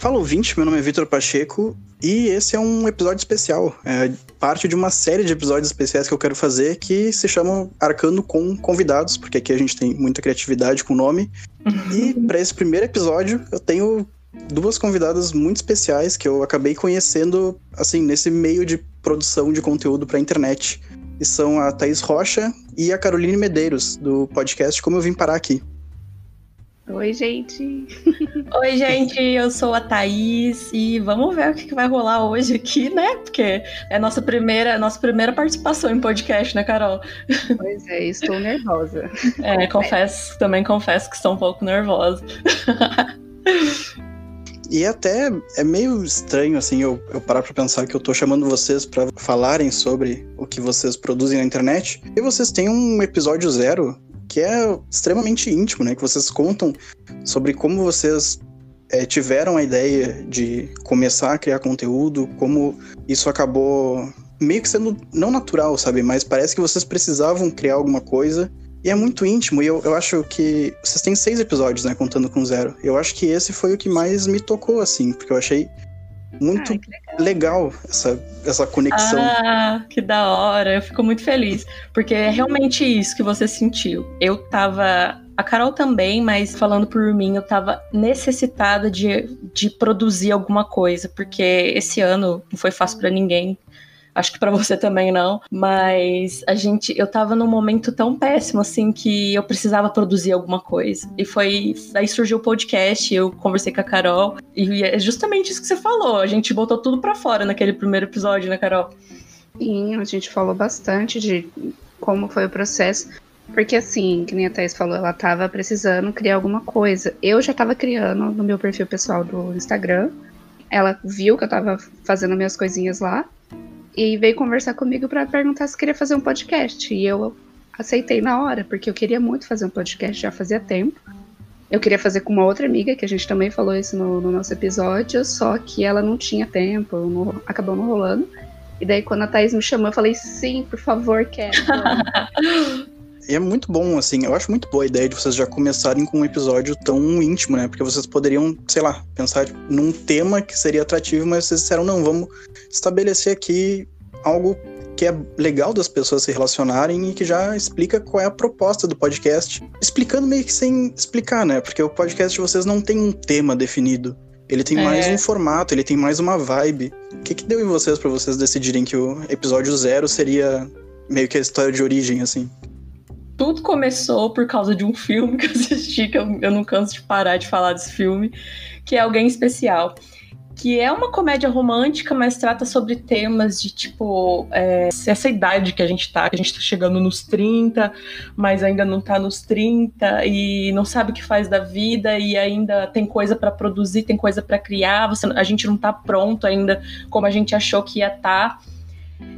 Fala ouvinte, meu nome é Vitor Pacheco e esse é um episódio especial. É parte de uma série de episódios especiais que eu quero fazer que se chamam Arcando com Convidados, porque aqui a gente tem muita criatividade com o nome. E para esse primeiro episódio eu tenho duas convidadas muito especiais que eu acabei conhecendo assim nesse meio de produção de conteúdo para internet. E são a Thaís Rocha e a Caroline Medeiros, do podcast Como Eu Vim Parar Aqui. Oi, gente. Oi, gente, eu sou a Thaís e vamos ver o que vai rolar hoje aqui, né? Porque é a nossa primeira, nossa primeira participação em podcast, né, Carol? Pois é, estou nervosa. É, confesso, também confesso que estou um pouco nervosa. E até é meio estranho, assim, eu, eu parar pra pensar que eu tô chamando vocês para falarem sobre o que vocês produzem na internet. E vocês têm um episódio zero que é extremamente íntimo, né? Que vocês contam sobre como vocês é, tiveram a ideia de começar a criar conteúdo, como isso acabou meio que sendo não natural, sabe? Mas parece que vocês precisavam criar alguma coisa. E é muito íntimo, e eu, eu acho que. Vocês têm seis episódios, né? Contando com zero. Eu acho que esse foi o que mais me tocou, assim, porque eu achei muito. Legal, essa, essa conexão. Ah, que da hora. Eu fico muito feliz. Porque é realmente isso que você sentiu. Eu tava. A Carol também, mas falando por mim, eu tava necessitada de, de produzir alguma coisa, porque esse ano não foi fácil para ninguém acho que para você também não, mas a gente, eu tava num momento tão péssimo assim que eu precisava produzir alguma coisa. E foi, daí surgiu o podcast, eu conversei com a Carol e é justamente isso que você falou, a gente botou tudo para fora naquele primeiro episódio, né, Carol? Sim, a gente falou bastante de como foi o processo. Porque assim, que nem a Thais falou, ela tava precisando criar alguma coisa. Eu já tava criando no meu perfil pessoal do Instagram. Ela viu que eu tava fazendo minhas coisinhas lá e veio conversar comigo para perguntar se queria fazer um podcast. E eu aceitei na hora, porque eu queria muito fazer um podcast já fazia tempo. Eu queria fazer com uma outra amiga, que a gente também falou isso no, no nosso episódio, só que ela não tinha tempo, não, acabou não rolando. E daí, quando a Thaís me chamou, eu falei: sim, por favor, quero. E é muito bom, assim, eu acho muito boa a ideia de vocês já começarem com um episódio tão íntimo, né? Porque vocês poderiam, sei lá, pensar num tema que seria atrativo, mas vocês disseram, não, vamos estabelecer aqui algo que é legal das pessoas se relacionarem e que já explica qual é a proposta do podcast. Explicando meio que sem explicar, né? Porque o podcast de vocês não tem um tema definido. Ele tem é. mais um formato, ele tem mais uma vibe. O que, que deu em vocês para vocês decidirem que o episódio zero seria meio que a história de origem, assim? Tudo começou por causa de um filme que eu assisti, que eu, eu não canso de parar de falar desse filme, que é Alguém Especial. Que é uma comédia romântica, mas trata sobre temas de tipo é, essa idade que a gente tá, que a gente tá chegando nos 30, mas ainda não tá nos 30 e não sabe o que faz da vida e ainda tem coisa para produzir, tem coisa para criar, você, a gente não tá pronto ainda como a gente achou que ia estar. Tá.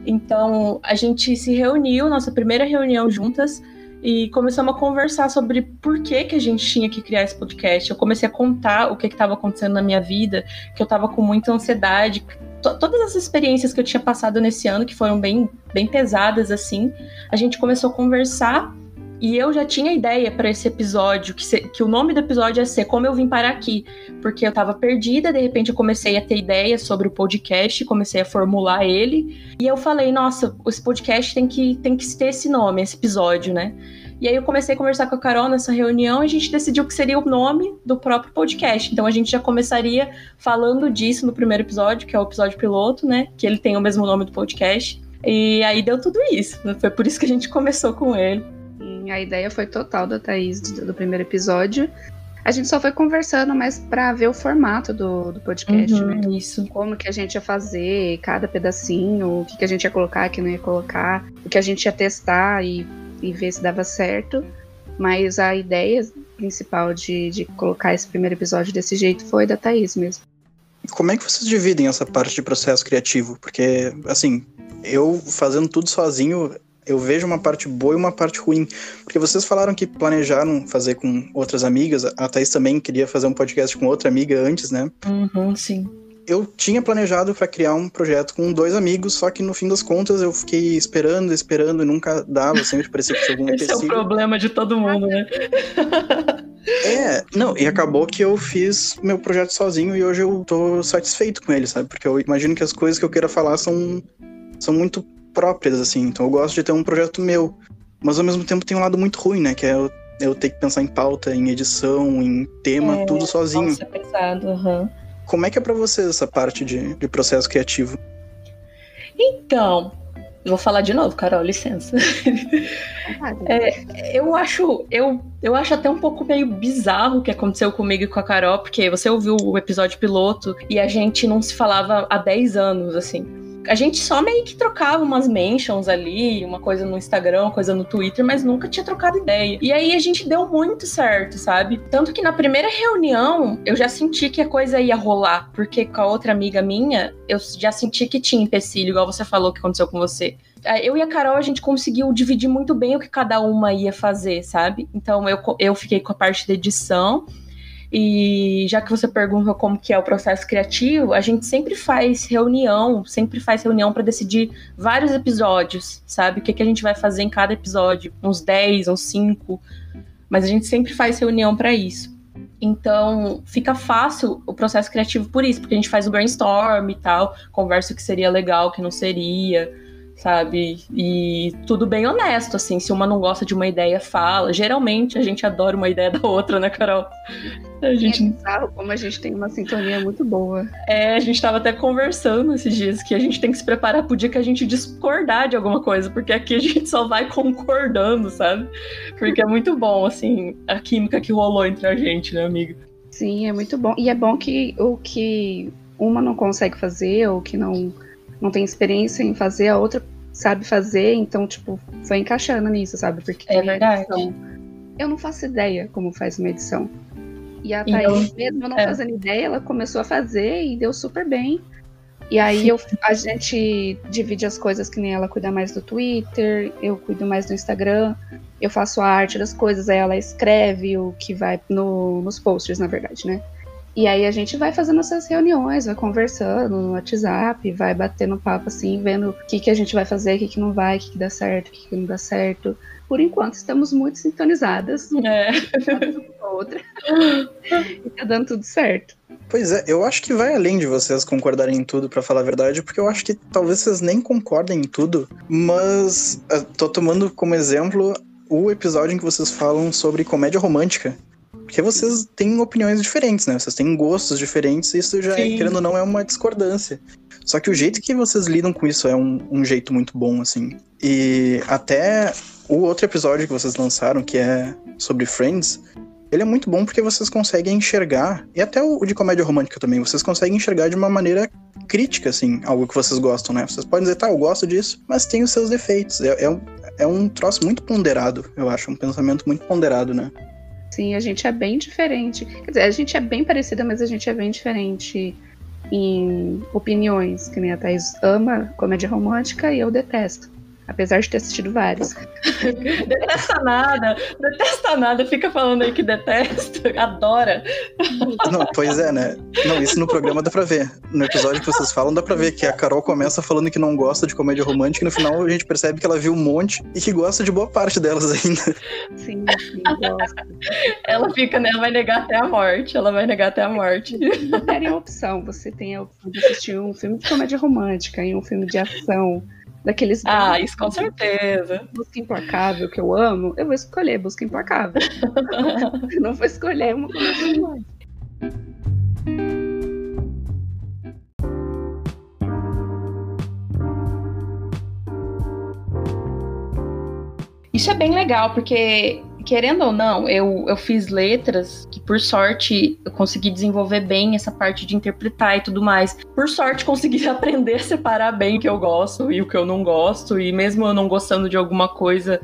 Então a gente se reuniu, nossa primeira reunião juntas, e começamos a conversar sobre por que, que a gente tinha que criar esse podcast. Eu comecei a contar o que estava acontecendo na minha vida, que eu estava com muita ansiedade. Todas as experiências que eu tinha passado nesse ano, que foram bem, bem pesadas, assim, a gente começou a conversar e eu já tinha ideia para esse episódio, que, se, que, o nome do episódio ia ser Como Eu Vim Parar Aqui, porque eu estava perdida, de repente eu comecei a ter ideia sobre o podcast, comecei a formular ele, e eu falei, nossa, esse podcast tem que, tem que ter esse nome, esse episódio, né? E aí eu comecei a conversar com a Carol nessa reunião e a gente decidiu que seria o nome do próprio podcast. Então a gente já começaria falando disso no primeiro episódio, que é o episódio piloto, né? Que ele tem o mesmo nome do podcast. E aí deu tudo isso. Foi por isso que a gente começou com ele a ideia foi total da Thaís do, do primeiro episódio. A gente só foi conversando, mas para ver o formato do, do podcast, uhum, né? Isso. Como que a gente ia fazer, cada pedacinho, o que, que a gente ia colocar, o que não ia colocar, o que a gente ia testar e, e ver se dava certo. Mas a ideia principal de, de colocar esse primeiro episódio desse jeito foi da Thaís mesmo. Como é que vocês dividem essa parte de processo criativo? Porque, assim, eu fazendo tudo sozinho, eu vejo uma parte boa e uma parte ruim. Porque vocês falaram que planejaram fazer com outras amigas. A Thaís também queria fazer um podcast com outra amiga antes, né? Uhum, sim. Eu tinha planejado para criar um projeto com dois amigos, só que no fim das contas eu fiquei esperando, esperando e nunca dava, sempre parecia que tinha algum Esse é o problema de todo mundo, né? É, não, e acabou que eu fiz meu projeto sozinho e hoje eu tô satisfeito com ele, sabe? Porque eu imagino que as coisas que eu queira falar são, são muito próprias, assim. Então eu gosto de ter um projeto meu. Mas ao mesmo tempo tem um lado muito ruim, né? Que é eu, eu ter que pensar em pauta, em edição, em tema, É, tudo sozinho. Nossa, é pesado, aham. Como é que é pra vocês essa parte de, de processo criativo? Então, eu vou falar de novo, Carol, licença. É, eu acho, eu, eu acho até um pouco meio bizarro o que aconteceu comigo e com a Carol, porque você ouviu o episódio piloto e a gente não se falava há 10 anos, assim. A gente só meio que trocava umas mentions ali, uma coisa no Instagram, uma coisa no Twitter, mas nunca tinha trocado ideia. E aí a gente deu muito certo, sabe? Tanto que na primeira reunião eu já senti que a coisa ia rolar, porque com a outra amiga minha, eu já senti que tinha empecilho, igual você falou que aconteceu com você eu e a Carol, a gente conseguiu dividir muito bem o que cada uma ia fazer, sabe? Então eu, eu fiquei com a parte da edição. E já que você pergunta como que é o processo criativo, a gente sempre faz reunião, sempre faz reunião para decidir vários episódios, sabe? O que, que a gente vai fazer em cada episódio, uns 10, uns 5, mas a gente sempre faz reunião para isso. Então, fica fácil o processo criativo por isso, porque a gente faz o brainstorm e tal, conversa o que seria legal, o que não seria sabe? E tudo bem honesto, assim. Se uma não gosta de uma ideia, fala. Geralmente a gente adora uma ideia da outra, né, Carol? A gente... É bizarro como a gente tem uma sintonia muito boa. É, a gente tava até conversando esses dias que a gente tem que se preparar pro dia que a gente discordar de alguma coisa, porque aqui a gente só vai concordando, sabe? Porque é muito bom, assim, a química que rolou entre a gente, né, amiga? Sim, é muito bom. E é bom que o que uma não consegue fazer, ou que não, não tem experiência em fazer, a outra sabe fazer, então, tipo, foi encaixando nisso, sabe? Porque é verdade. Edição, eu não faço ideia como faz uma edição. E a Thaís, então, mesmo não é. fazendo ideia, ela começou a fazer e deu super bem. E aí eu, a gente divide as coisas que nem ela cuida mais do Twitter, eu cuido mais do Instagram, eu faço a arte das coisas, aí ela escreve o que vai no, nos posters, na verdade, né? E aí a gente vai fazendo essas reuniões, vai conversando no WhatsApp, vai batendo papo assim, vendo o que, que a gente vai fazer, o que, que não vai, o que, que dá certo, o que, que não dá certo. Por enquanto estamos muito sintonizadas. É. outra. e tá dando tudo certo. Pois é, eu acho que vai além de vocês concordarem em tudo, para falar a verdade, porque eu acho que talvez vocês nem concordem em tudo, mas tô tomando como exemplo o episódio em que vocês falam sobre comédia romântica. Porque vocês têm opiniões diferentes, né? Vocês têm gostos diferentes e isso já, Sim. querendo ou não, é uma discordância. Só que o jeito que vocês lidam com isso é um, um jeito muito bom, assim. E até o outro episódio que vocês lançaram, que é sobre Friends, ele é muito bom porque vocês conseguem enxergar, e até o de comédia romântica também, vocês conseguem enxergar de uma maneira crítica, assim, algo que vocês gostam, né? Vocês podem dizer, tá, eu gosto disso, mas tem os seus defeitos. É, é, um, é um troço muito ponderado, eu acho, um pensamento muito ponderado, né? Sim, a gente é bem diferente. Quer dizer, a gente é bem parecida, mas a gente é bem diferente em opiniões. Que nem a Thais ama comédia romântica e eu detesto. Apesar de ter assistido vários. detesta nada, detesta nada, fica falando aí que detesta, adora. Não, pois é, né? Não, isso no programa dá pra ver. No episódio que vocês falam, dá pra ver que a Carol começa falando que não gosta de comédia romântica e no final a gente percebe que ela viu um monte e que gosta de boa parte delas ainda. Sim, sim, gosta. Ela fica, né? Ela vai negar até a morte. Ela vai negar até a morte. Não tem a opção. Você tem a opção de assistir um filme de comédia romântica e um filme de ação daqueles. Ah, isso com certeza. Busca Implacável, que eu amo, eu vou escolher Busca Implacável. não vou escolher uma comédia romântica. Isso é bem legal, porque querendo ou não, eu, eu fiz letras que, por sorte, eu consegui desenvolver bem essa parte de interpretar e tudo mais. Por sorte, consegui aprender a separar bem o que eu gosto e o que eu não gosto, e mesmo eu não gostando de alguma coisa,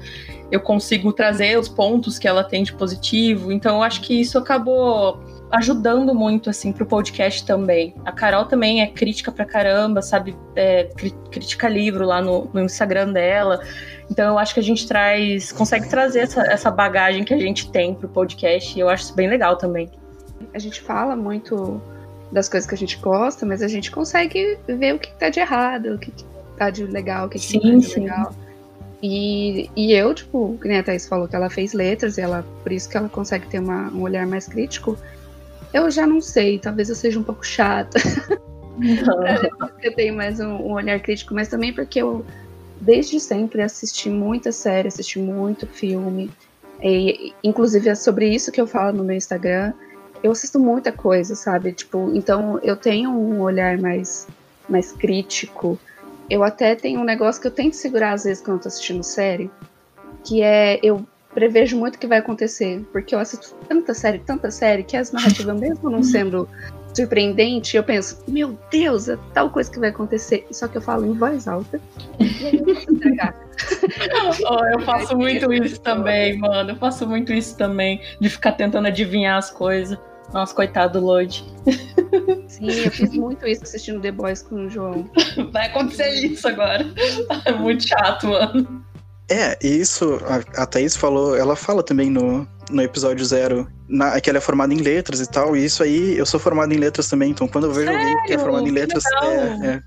eu consigo trazer os pontos que ela tem de positivo. Então, eu acho que isso acabou ajudando muito, assim, pro podcast também. A Carol também é crítica pra caramba, sabe? É, critica livro lá no, no Instagram dela. Então eu acho que a gente traz, consegue trazer essa, essa bagagem que a gente tem pro podcast e eu acho isso bem legal também. A gente fala muito das coisas que a gente gosta, mas a gente consegue ver o que tá de errado, o que tá de legal, o que, sim, tá de sim. legal. E, e eu, tipo, que nem a Thaís falou que ela fez letras, e ela, por isso que ela consegue ter uma, um olhar mais crítico. Eu já não sei, talvez eu seja um pouco chata. eu tenho mais um, um, olhar crítico, mas também porque eu, desde sempre, assisti muita série, assisti muito filme. E, inclusive é sobre isso que eu falo no meu Instagram. Eu assisto muita coisa, sabe? Tipo, então eu tenho um olhar mais, mais crítico eu até tenho um negócio que eu tento segurar às vezes quando eu tô assistindo série, que é eu prevejo muito o que vai acontecer, porque eu assisto tanta série, tanta série, que as narrativas, mesmo não sendo surpreendente, eu penso, meu Deus, é tal coisa que vai acontecer. Só que eu falo em voz alta. E aí eu posso entregar. oh, eu faço muito isso também, mano. Eu faço muito isso também, de ficar tentando adivinhar as coisas. Nossa, coitado do Lloyd. Sim, eu fiz muito isso assistindo The Boys com o João. Vai acontecer isso agora. É muito chato, mano. É, isso, a, a Thaís falou, ela fala também no, no episódio zero, na, que ela é formada em letras e tal, e isso aí, eu sou formado em letras também, então quando eu vejo Sério? alguém que é formado em letras, é, é,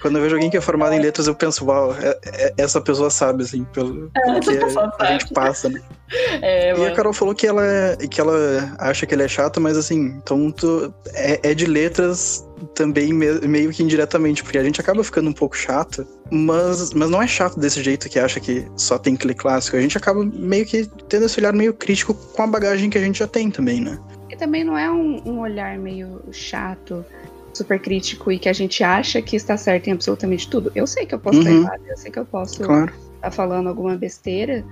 quando eu vejo alguém que é formado em letras, eu penso, uau, é, é, essa pessoa sabe, assim, pelo, pelo que a gente passa, né? É, e a Carol falou que ela, que ela acha que ele é chato, mas assim, então tu, é, é de letras também meio que indiretamente, porque a gente acaba ficando um pouco chato, mas, mas não é chato desse jeito que acha que só tem que ler clássico. A gente acaba meio que tendo esse olhar meio crítico com a bagagem que a gente já tem também, né? E também não é um, um olhar meio chato super crítico e que a gente acha que está certo em absolutamente tudo. Eu sei que eu posso uhum. estar errado, eu sei que eu posso claro. estar falando alguma besteira,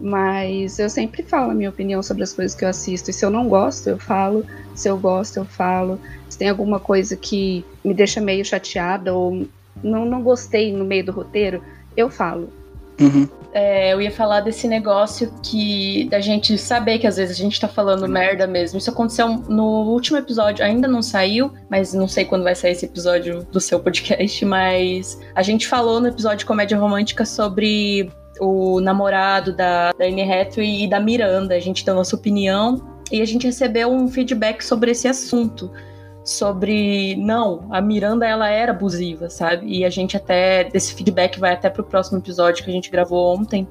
mas eu sempre falo a minha opinião sobre as coisas que eu assisto. E se eu não gosto, eu falo. Se eu gosto, eu falo. Se tem alguma coisa que me deixa meio chateada ou não, não gostei no meio do roteiro, eu falo. Uhum. É, eu ia falar desse negócio que da gente saber que às vezes a gente tá falando merda mesmo. Isso aconteceu no último episódio, ainda não saiu, mas não sei quando vai sair esse episódio do seu podcast, mas a gente falou no episódio de comédia romântica sobre o namorado da, da Anne Hathaway e da Miranda. A gente deu nossa opinião e a gente recebeu um feedback sobre esse assunto sobre não, a Miranda ela era abusiva, sabe? E a gente até desse feedback vai até pro próximo episódio que a gente gravou ontem,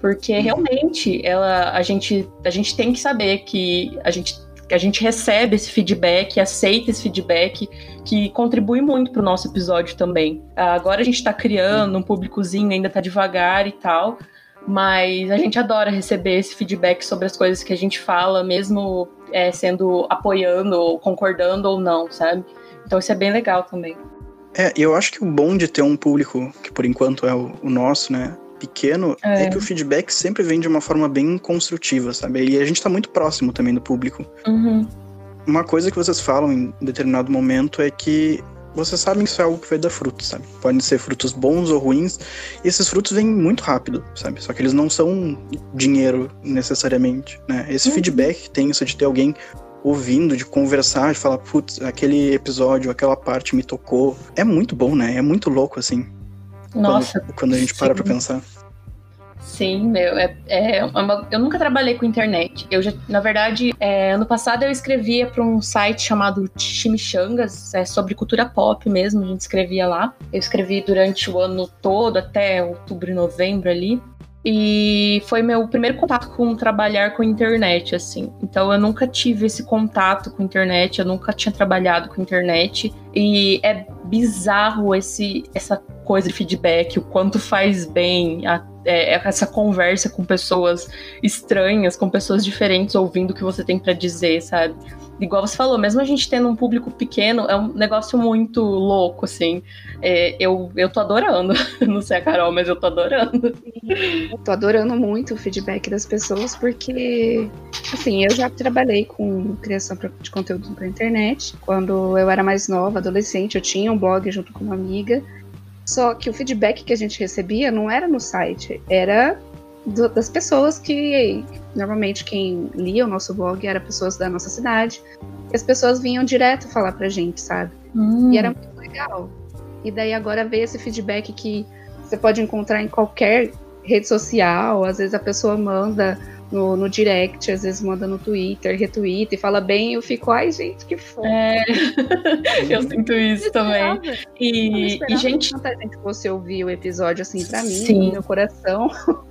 porque uhum. realmente ela a gente a gente tem que saber que a gente a gente recebe esse feedback, aceita esse feedback, que contribui muito pro nosso episódio também. Agora a gente tá criando um públicozinho, ainda tá devagar e tal, mas a gente adora receber esse feedback sobre as coisas que a gente fala, mesmo é, sendo apoiando, ou concordando ou não, sabe? Então isso é bem legal também. É, eu acho que o bom de ter um público, que por enquanto é o, o nosso, né, pequeno, é. é. que o feedback sempre vem de uma forma bem construtiva, sabe? E a gente tá muito próximo também do público. Uhum. Uma coisa que vocês falam em determinado momento é que vocês sabem que isso é algo que vai dar frutos, sabe? Podem ser frutos bons ou ruins, e esses frutos vêm muito rápido, sabe? Só que eles não são dinheiro necessariamente, né? Esse uhum. feedback tem isso de ter alguém ouvindo, de conversar, de falar, putz, aquele episódio, aquela parte me tocou, é muito bom, né? É muito louco, assim. Nossa. Quando, quando a gente para sim. pra pensar. Sim, meu, é, é uma, eu nunca trabalhei com internet. Eu já, na verdade, é, ano passado eu escrevia para um site chamado Chimichangas, é sobre cultura pop mesmo, a gente escrevia lá. Eu escrevi durante o ano todo, até outubro e novembro ali. E foi meu primeiro contato com trabalhar com internet, assim. Então eu nunca tive esse contato com internet, eu nunca tinha trabalhado com internet. E é bizarro esse, essa coisa de feedback, o quanto faz bem a, é, essa conversa com pessoas estranhas, com pessoas diferentes, ouvindo o que você tem para dizer, sabe? igual você falou, mesmo a gente tendo um público pequeno, é um negócio muito louco, assim. É, eu, eu tô adorando. Não sei a Carol, mas eu tô adorando. Eu tô adorando muito o feedback das pessoas, porque, assim, eu já trabalhei com criação de conteúdo pra internet. Quando eu era mais nova, adolescente, eu tinha um blog junto com uma amiga. Só que o feedback que a gente recebia não era no site, era do, das pessoas que normalmente quem lia o nosso blog era pessoas da nossa cidade. E as pessoas vinham direto falar pra gente, sabe? Hum. E era muito legal. E daí agora ver esse feedback que você pode encontrar em qualquer rede social, às vezes a pessoa manda no, no direct, às vezes manda no Twitter, retweet e fala bem, eu fico, ai, gente, que fofo. É, eu sinto isso também. E, e gente. Tanta gente fosse ouvir o episódio assim pra mim, Sim. no meu coração.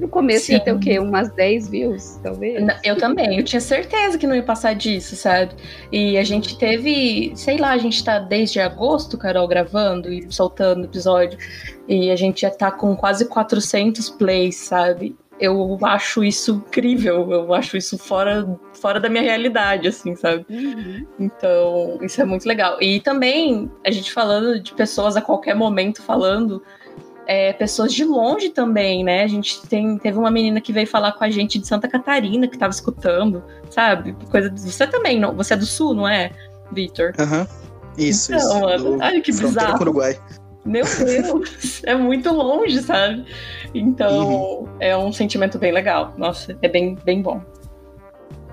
No começo Sim. ia ter o quê? Umas 10 views, talvez? Eu também, eu tinha certeza que não ia passar disso, sabe? E a gente teve, sei lá, a gente tá desde agosto, Carol, gravando e soltando episódio. E a gente já tá com quase 400 plays, sabe? Eu acho isso incrível, eu acho isso fora, fora da minha realidade, assim, sabe? Uhum. Então, isso é muito legal. E também, a gente falando de pessoas a qualquer momento falando, é, pessoas de longe também, né? A gente tem, teve uma menina que veio falar com a gente de Santa Catarina, que tava escutando, sabe? Coisa Você também, não? Você é do sul, não é, Victor? Aham. Uhum. Isso, então, isso. Mano, olha que bizarro. Uruguai. Meu Deus, é muito longe, sabe? Então, uhum. é um sentimento bem legal. Nossa, é bem, bem bom.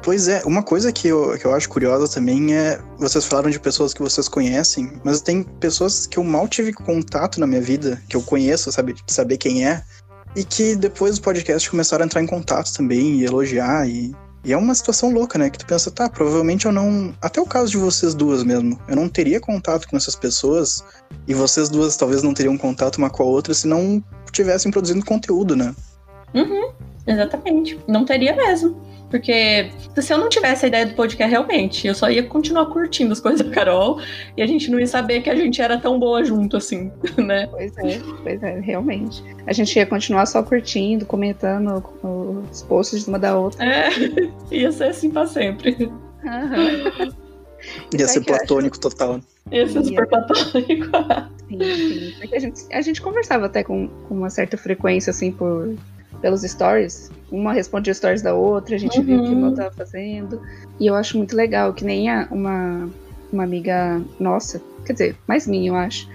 Pois é, uma coisa que eu, que eu acho curiosa também é. Vocês falaram de pessoas que vocês conhecem, mas tem pessoas que eu mal tive contato na minha vida, que eu conheço, sabe? Saber quem é, e que depois do podcast começaram a entrar em contato também e elogiar. E, e é uma situação louca, né? Que tu pensa, tá, provavelmente eu não. Até o caso de vocês duas mesmo. Eu não teria contato com essas pessoas, e vocês duas talvez não teriam contato uma com a outra se não estivessem produzindo conteúdo, né? Uhum, exatamente. Não teria mesmo. Porque se eu não tivesse a ideia do podcast realmente, eu só ia continuar curtindo as coisas da Carol e a gente não ia saber que a gente era tão boa junto assim, né? Pois é, pois é, realmente. A gente ia continuar só curtindo, comentando os posts de uma da outra. É, ia ser assim pra sempre. Uhum. Ia ser platônico total. Ia ser super platônico. sim, sim. Porque a gente, a gente conversava até com, com uma certa frequência, assim, por, pelos stories. Uma respondia stories da outra, a gente uhum. viu o que uma estava fazendo. E eu acho muito legal, que nem a, uma, uma amiga nossa, quer dizer, mais minha, eu acho,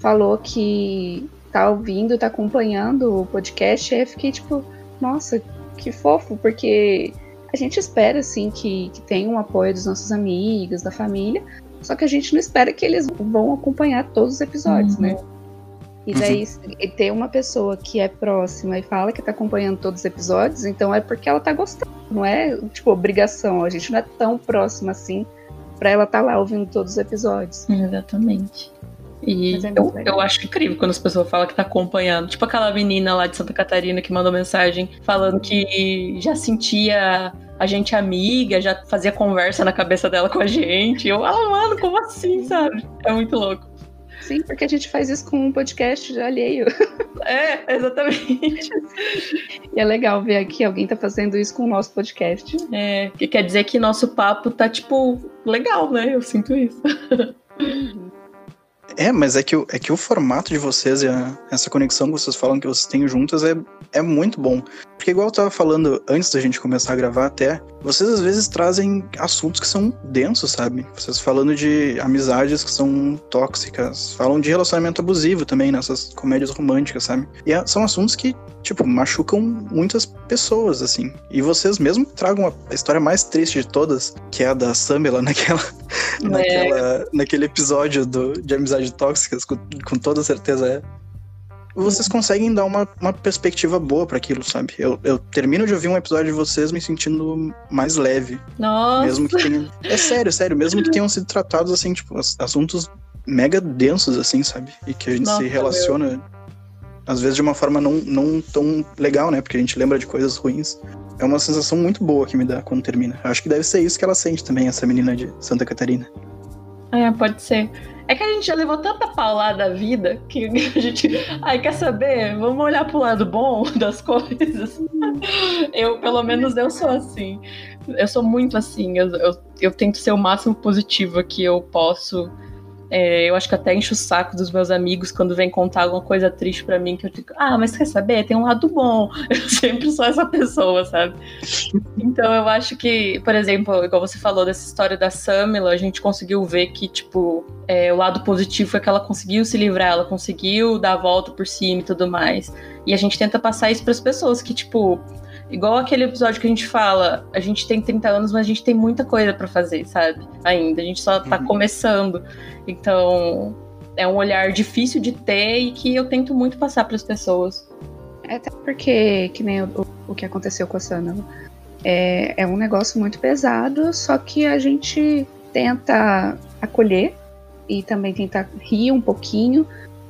falou que tá ouvindo, tá acompanhando o podcast, e eu fiquei tipo, nossa, que fofo, porque a gente espera, assim, que, que tenha um apoio dos nossos amigos, da família, só que a gente não espera que eles vão acompanhar todos os episódios, né? uhum. né? E daí, uhum. ter uma pessoa que é próxima e fala que tá acompanhando todos os episódios, então é porque ela tá gostando, não é, tipo, obrigação. A gente não é tão próxima assim pra ela estar tá lá ouvindo todos os episódios. Exatamente. E é eu, eu, acho incrível quando as pessoas falam que tá acompanhando. Tipo aquela menina lá de Santa Catarina que mandou mensagem falando que já sentia a gente amiga, já fazia conversa na cabeça dela com a gente. Eu, ah, mano, como assim, sabe? É muito louco. Sim, porque a gente faz isso com um podcast alheio. É, exatamente. e é legal ver aqui alguém tá fazendo isso com o nosso podcast. É, que quer dizer que nosso papo tá, tipo, legal, né? Eu sinto isso. É, mas é que, o, é que o formato de vocês e a, essa conexão que vocês falam que vocês têm juntas é, é muito bom. Porque igual eu tava falando antes da gente começar a gravar até, vocês às vezes trazem assuntos que são densos, sabe? Vocês falando de amizades que são tóxicas, falam de relacionamento abusivo também nessas comédias românticas, sabe? E é, são assuntos que, tipo, machucam muitas pessoas, assim. E vocês mesmo tragam a história mais triste de todas, que é a da Samela naquela, é. naquela naquele episódio do, de amizade tóxicas, com, com toda certeza é. Vocês conseguem dar uma, uma perspectiva boa para aquilo, sabe? Eu, eu termino de ouvir um episódio de vocês me sentindo mais leve. Nossa! Mesmo que tenham. É sério, sério, mesmo que tenham sido tratados assim, tipo, assuntos mega densos, assim, sabe? E que a gente Nossa, se relaciona, meu. às vezes, de uma forma não, não tão legal, né? Porque a gente lembra de coisas ruins. É uma sensação muito boa que me dá quando termina. Eu acho que deve ser isso que ela sente também, essa menina de Santa Catarina. É, pode ser. É que a gente já levou tanta paulada da vida que a gente. Ai, quer saber? Vamos olhar pro lado bom das coisas. Eu, pelo menos, eu sou assim. Eu sou muito assim. Eu, eu, eu tento ser o máximo positivo que eu posso é, eu acho que até encho o saco dos meus amigos quando vem contar alguma coisa triste para mim, que eu digo, ah, mas quer saber? Tem um lado bom. Eu sempre sou essa pessoa, sabe? Então eu acho que, por exemplo, igual você falou dessa história da Samila, a gente conseguiu ver que, tipo, é, o lado positivo foi que ela conseguiu se livrar, ela conseguiu dar a volta por cima e tudo mais. E a gente tenta passar isso para as pessoas, que, tipo, Igual aquele episódio que a gente fala, a gente tem 30 anos, mas a gente tem muita coisa para fazer, sabe? Ainda, a gente só tá uhum. começando. Então, é um olhar difícil de ter e que eu tento muito passar para as pessoas. É até porque, que nem o, o que aconteceu com a Sana, é, é um negócio muito pesado, só que a gente tenta acolher e também tentar rir um pouquinho,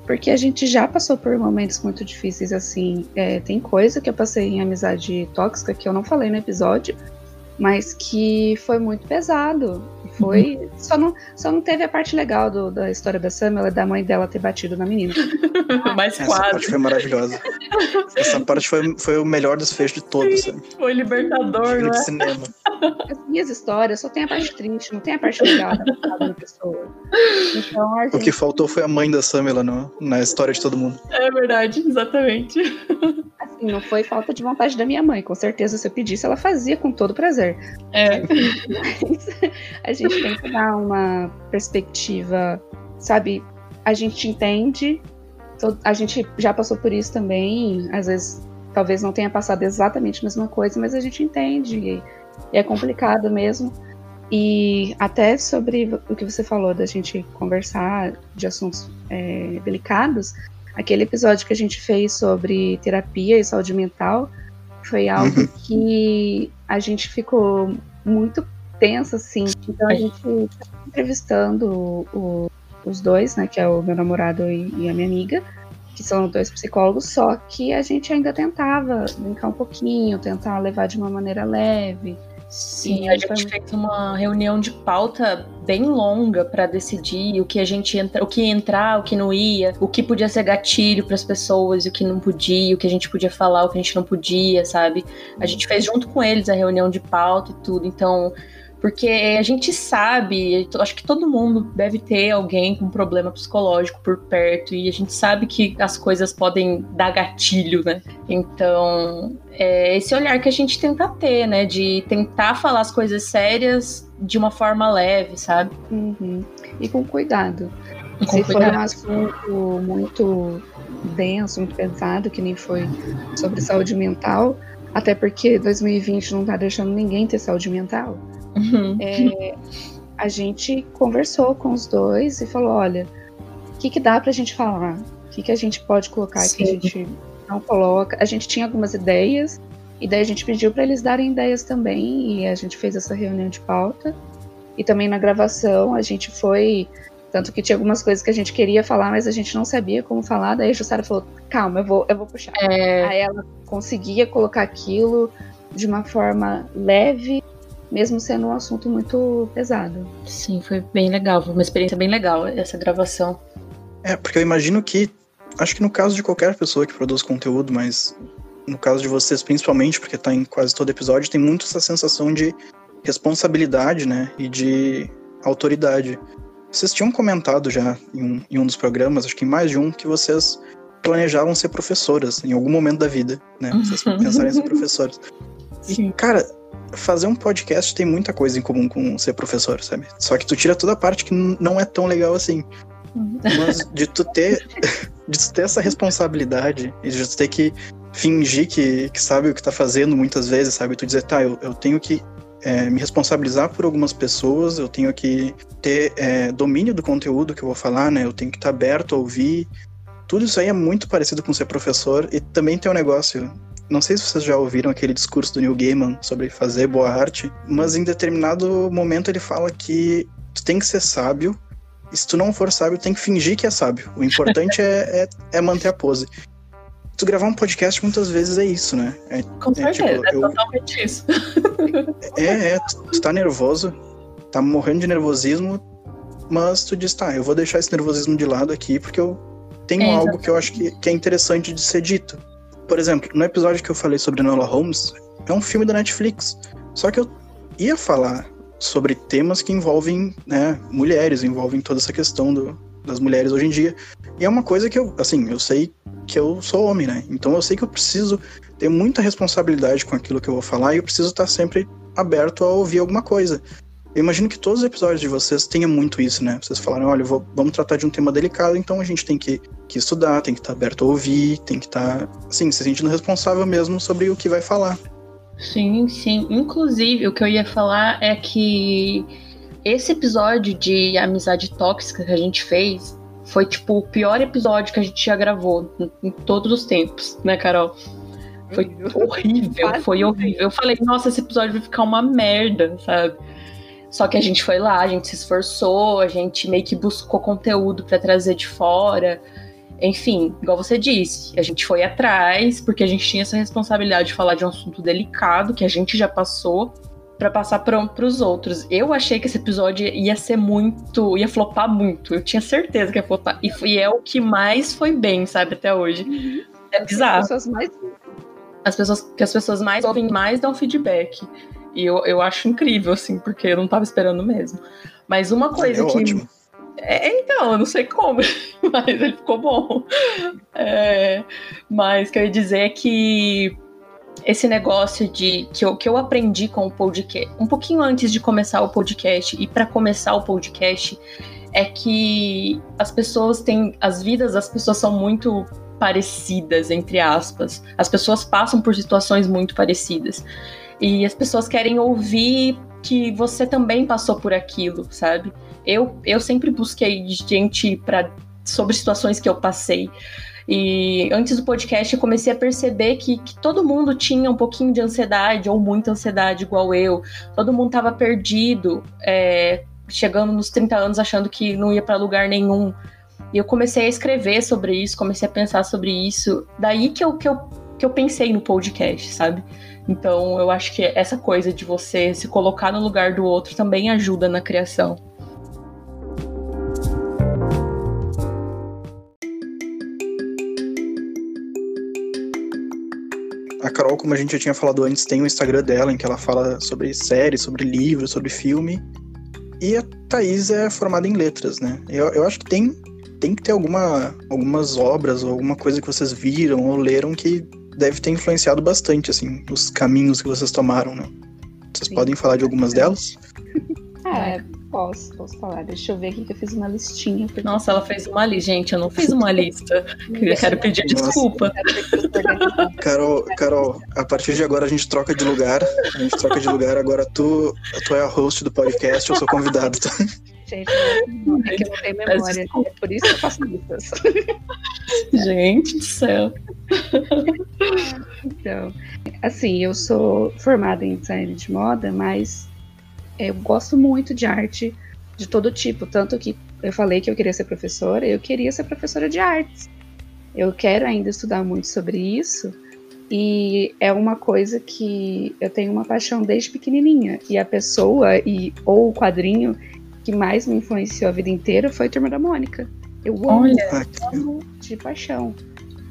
porque a gente já passou por momentos muito difíceis assim. É, tem coisa que eu passei em amizade tóxica que eu não falei no episódio, mas que foi muito pesado. Foi. Uhum. Só, não, só não teve a parte legal do, da história da Samuel, da mãe dela ter batido na menina. Mas Essa quase. parte foi maravilhosa. Essa parte foi, foi o melhor desfecho de todos, sabe? Foi libertador, né? de cinema. As minhas histórias só tem a parte triste, não tem a parte legal da da pessoa. Então a O que gente, faltou foi a mãe da Samela no, na história de todo mundo. É verdade, exatamente. assim, não foi falta de vontade da minha mãe. Com certeza, se eu pedisse, ela fazia com todo prazer. É. Mas a gente tem que dar uma perspectiva, sabe? A gente entende, a gente já passou por isso também, às vezes talvez não tenha passado exatamente a mesma coisa, mas a gente entende e, e é complicado mesmo. E até sobre o que você falou da gente conversar de assuntos é, delicados, aquele episódio que a gente fez sobre terapia e saúde mental foi algo Uhum. que a gente ficou muito tenso, assim. Então a gente tá entrevistando o- o- os dois, né, que é o meu namorado e, e a minha amiga, que são dois psicólogos, só que a gente ainda tentava brincar um pouquinho, tentar levar de uma maneira leve. Sim, E a gente foi- fez uma reunião de pauta bem longa para decidir o que a gente entra, o que ia entrar, o que não ia, o que podia ser gatilho para as pessoas, o que não podia, o que a gente podia falar, o que a gente não podia, sabe? A gente fez junto com eles a reunião de pauta e tudo, então porque a gente sabe, acho que todo mundo deve ter alguém com problema psicológico por perto e a gente sabe que as coisas podem dar gatilho, né? Então, é esse olhar que a gente tenta ter, né? De tentar falar as coisas sérias de uma forma leve, sabe? Uhum. E com cuidado. Com Se for cuidado. um assunto muito denso, muito pesado, que nem foi sobre saúde mental, até porque 2020 não tá deixando ninguém ter saúde mental, Uhum. é, a gente conversou com os dois e falou: olha, o que, que dá pra gente falar? O que, que a gente pode colocar que a Sim. gente não coloca? A gente tinha algumas ideias, e daí a gente pediu para eles darem ideias também, e a gente fez essa reunião de pauta. E também na gravação a gente foi. Tanto que tinha algumas coisas que a gente queria falar, mas a gente não sabia como falar. Daí a Jussara falou: calma, eu vou, eu vou puxar. É, Aí ela conseguia colocar aquilo de uma forma leve, mesmo sendo um assunto muito pesado. sim, foi bem legal, foi uma experiência bem legal essa gravação. É, porque eu imagino que. Acho que no caso de qualquer pessoa que produz conteúdo, mas no caso de vocês principalmente, porque tá em quase todo episódio, tem muito essa sensação de responsabilidade, né? E de autoridade. Vocês tinham comentado já em um, em um dos programas, acho que em mais de um, que vocês planejavam ser professoras em algum momento da vida, né? Vocês pensaram em ser professoras. E, cara, fazer um podcast tem muita coisa em comum com ser professor, sabe? Só que tu tira toda a parte que não é tão legal assim. Mas de tu ter, de tu ter essa responsabilidade e de tu ter que fingir que, que sabe o que tá fazendo muitas vezes, sabe? Tu dizer, tá, eu, eu tenho que é, me responsabilizar por algumas pessoas, eu tenho que ter é, domínio do conteúdo que eu vou falar, né? Eu tenho que estar aberto a ouvir. Tudo isso aí é muito parecido com ser professor e também tem um negócio. Não sei se vocês já ouviram aquele discurso do Neil Gaiman sobre fazer boa arte, mas em determinado momento ele fala que tu tem que ser sábio e se tu não for sábio, tem que fingir que é sábio. O importante é, é, é manter a pose. Tu gravar um podcast muitas vezes é isso, né? É, Com É, certeza, tipo, é eu- totalmente isso. é, é, tu, tu tá nervoso, tá morrendo de nervosismo, mas tu diz, tá, eu vou deixar esse nervosismo de lado aqui porque eu tenho É, algo que eu acho que, que é interessante de ser dito. Por exemplo, no episódio que eu falei sobre Enola Holmes, é um filme da Netflix. Só que eu ia falar sobre temas que envolvem né, mulheres, envolvem toda essa questão do, das mulheres hoje em dia. E é uma coisa que eu, assim, eu sei que eu sou homem, né? Então eu sei que eu preciso ter muita responsabilidade com aquilo que eu vou falar e eu preciso estar sempre aberto a ouvir alguma coisa. Eu imagino que todos os episódios de vocês tenham muito isso, né? Vocês falaram, olha, vou- vamos tratar de um tema delicado, então a gente tem que, que estudar, tem que estar aberto a ouvir, tem que estar, assim, se sentindo responsável mesmo sobre o que vai falar. Sim, sim. Inclusive, o que eu ia falar é que esse episódio de amizade tóxica que a gente fez foi tipo o pior episódio que a gente já gravou em todos os tempos, né, Carol? Foi horrível, foi horrível. Eu falei, nossa, esse episódio vai ficar uma merda, sabe? Só que a gente foi lá, a gente se esforçou, a gente meio que buscou conteúdo para trazer de fora. Enfim, igual você disse, a gente foi atrás, porque a gente tinha essa responsabilidade de falar de um assunto delicado que a gente já passou para passar para os outros. Eu achei que esse episódio ia ser muito, ia flopar muito. Eu tinha certeza que ia flopar. E, e é o que mais foi bem, sabe, até hoje. Uhum. É bizarro. As pessoas mais as pessoas que as pessoas mais ouvem mais dão feedback. E eu, eu acho incrível, assim, porque eu não tava esperando mesmo. Mas uma coisa é que. Ótimo. É, então, eu não sei como, mas ele ficou bom. É, mas o que eu ia dizer é que esse negócio de que eu, que eu aprendi com o podcast, um pouquinho antes de começar o podcast e para começar o podcast, é que as pessoas têm. As vidas das pessoas são muito parecidas, entre aspas. As pessoas passam por situações muito parecidas. E as pessoas querem ouvir que você também passou por aquilo, sabe? Eu, eu sempre busquei gente para sobre situações que eu passei. E antes do podcast eu comecei a perceber que, que, todo mundo tinha um pouquinho de ansiedade ou muita ansiedade igual eu. Todo mundo estava perdido, é, chegando nos 30 anos achando que não ia para lugar nenhum. E eu comecei a escrever sobre isso, comecei a pensar sobre isso. Daí que eu, que eu, que eu pensei no podcast, sabe? Então eu acho que essa coisa de você se colocar no lugar do outro também ajuda na criação. A Carol, como a gente já tinha falado antes, tem o Instagram dela em que ela fala sobre séries, sobre livros, sobre filme. E a Thaís é formada em letras, né? Eu, eu acho que tem, tem que ter alguma, algumas obras ou alguma coisa que vocês viram ou leram que deve ter influenciado bastante, assim, os caminhos que vocês tomaram, né? Vocês Sim. podem falar de algumas delas? É, posso, posso falar. Deixa eu ver aqui que eu fiz uma listinha. Porque... Nossa, ela fez uma lista. Gente, eu não fiz uma lista. eu quero pedir Nossa. desculpa. Carol, Carol, a partir de agora a gente troca de lugar. A gente troca de lugar. Agora tu, tu é a host do podcast, eu sou convidado. Tá? Gente, não, é que eu não tenho memória. É por isso que eu faço listas. Gente do céu. Então, assim, eu sou formada em design de moda, mas eu gosto muito de arte de todo tipo. Tanto que eu falei que eu queria ser professora, eu queria ser professora de artes. Eu quero ainda estudar muito sobre isso. E é uma coisa que eu tenho uma paixão desde pequenininha. E a pessoa e ou o quadrinho que mais me influenciou a vida inteira foi a Turma da Mônica. Eu amo, Olha. amo de paixão.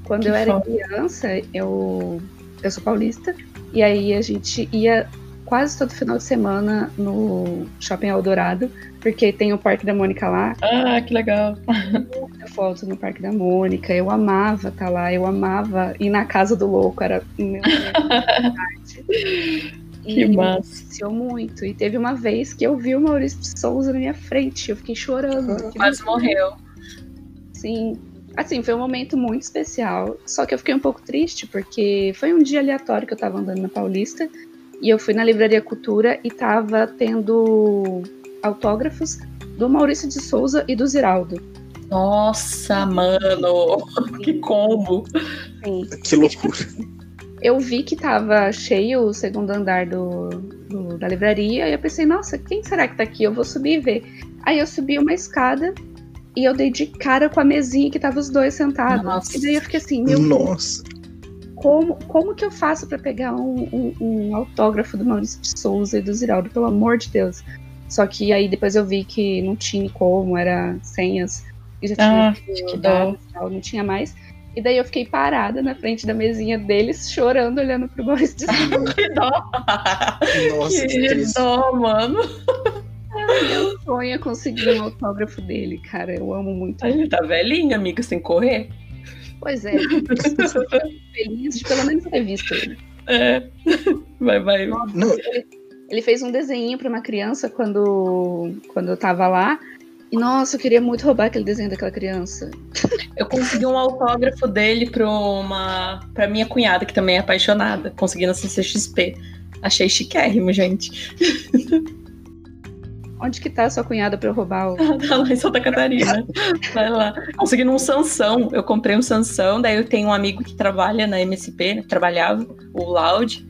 Quando que eu era criança, eu, eu sou paulista, e aí a gente ia quase todo final de semana no Shopping Eldorado, porque tem o Parque da Mônica lá. Ah, que legal. Muita foto no Parque da Mônica. Eu amava estar tá lá, eu amava ir na Casa do Louco, era meu Que e massa. Muito. E teve uma vez que eu vi o Maurício de Souza na minha frente, eu fiquei chorando. Quase morreu. Sim, Assim, foi um momento muito especial, só que eu fiquei um pouco triste, porque foi um dia aleatório que eu tava andando na Paulista, e eu fui na Livraria Cultura e tava tendo autógrafos do Maurício de Souza e do Ziraldo. Nossa, mano, que combo! Sim. Que loucura. Eu vi que tava cheio o segundo andar do, do, da livraria, e eu pensei, nossa, quem será que tá aqui? Eu vou subir e ver. Aí eu subi uma escada e eu dei de cara com a mesinha que tava os dois sentados. Nossa. E daí eu fiquei assim, meu Nossa. Como, como que eu faço para pegar um, um, um, autógrafo do Maurício de Souza e do Ziraldo, pelo amor de Deus? Só que aí depois eu vi que não tinha como, era senhas, e já tinha ah, que dar, não tinha mais. E daí eu fiquei parada na frente da mesinha deles, chorando, olhando pro Maurício de Souza. que dó! Nossa, que, que dó, mano! Meu sonho é conseguir um autógrafo dele, cara. Eu amo muito. Ele tá velhinho, amiga, sem correr. Pois é. Feliz de pelo menos ter visto ele. É. Vai, vai. Nossa, ele, ele, fez um desenho para uma criança quando, quando eu tava lá. E nossa, eu queria muito roubar aquele desenho daquela criança. Eu consegui um autógrafo dele pra, uma, pra minha cunhada, que também é apaixonada, conseguindo CCXP. Achei chiquérrimo, gente. Onde que tá a sua cunhada pra eu roubar o. tá lá em Santa Catarina. Vai lá. Consegui num Sansão. Eu comprei um Sansão, daí eu tenho um amigo que trabalha na MSP, né? Trabalhava, o Loud.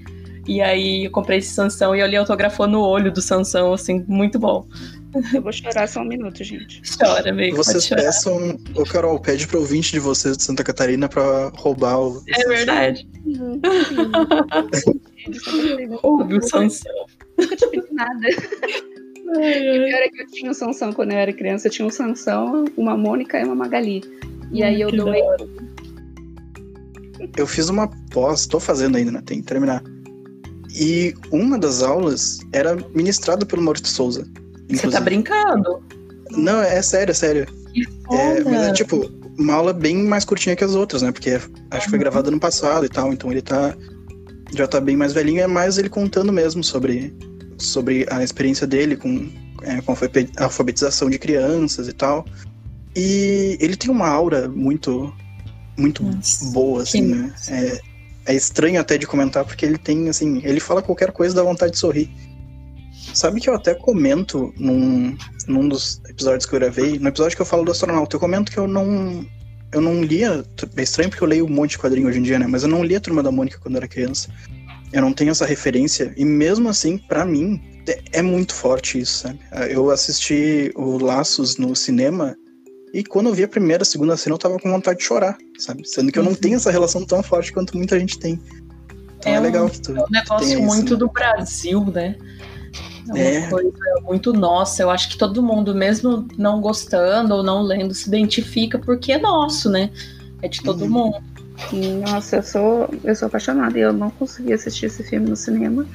E aí eu comprei esse Sansão e ele autografou no olho do Sansão, assim, muito bom. Eu vou chorar só um minuto, gente. Chora, amigo. Vocês peçam. Ô, Carol, pede pro ouvinte de vocês de Santa Catarina pra roubar o. É verdade. Ouve o Sansão. Nunca te pedi nada. Ai, o ai. pior é que eu tinha um Sansão quando eu era criança. Eu tinha um Sansão, uma Mônica e uma Magali. E aí eu doei. Eu fiz uma pós, tô fazendo ainda, né? Tem que terminar. E uma das aulas era ministrada pelo Maurício Souza. Você tá brincando? Não, é sério, é sério. Que É, mas é tipo, uma aula bem mais curtinha que as outras, né? Porque acho que foi gravada no passado e tal, então ele tá. Já tá bem mais velhinho, é mais ele contando mesmo sobre, sobre a experiência dele com, é, com a alfabe- alfabetização de crianças e tal. E ele tem uma aura muito, muito Nossa, boa, assim, né? É, é estranho até de comentar, porque ele tem, assim, ele fala qualquer coisa dá vontade de sorrir. Sabe que eu até comento num, num dos episódios que eu gravei, no episódio que eu falo do astronauta, eu comento que eu não. Eu não lia. É estranho porque eu leio um monte de quadrinho hoje em dia, né? Mas eu não lia a Turma da Mônica quando era criança. Eu não tenho essa referência. E mesmo assim, pra mim, é, é muito forte isso, sabe? Eu assisti o Laços no cinema e quando eu vi a primeira, segunda cena, eu tava com vontade de chorar, sabe? Sendo que eu não Uhum. tenho essa relação tão forte quanto muita gente tem. Então é, É um- legal que tu. É um negócio Tem isso, muito né? do Brasil, né? É uma É. coisa muito nossa. Eu acho que todo mundo, mesmo não gostando ou não lendo, se identifica porque é nosso, né? É de todo Uhum. mundo. Nossa, eu sou, eu sou apaixonada e eu não consegui assistir esse filme no cinema.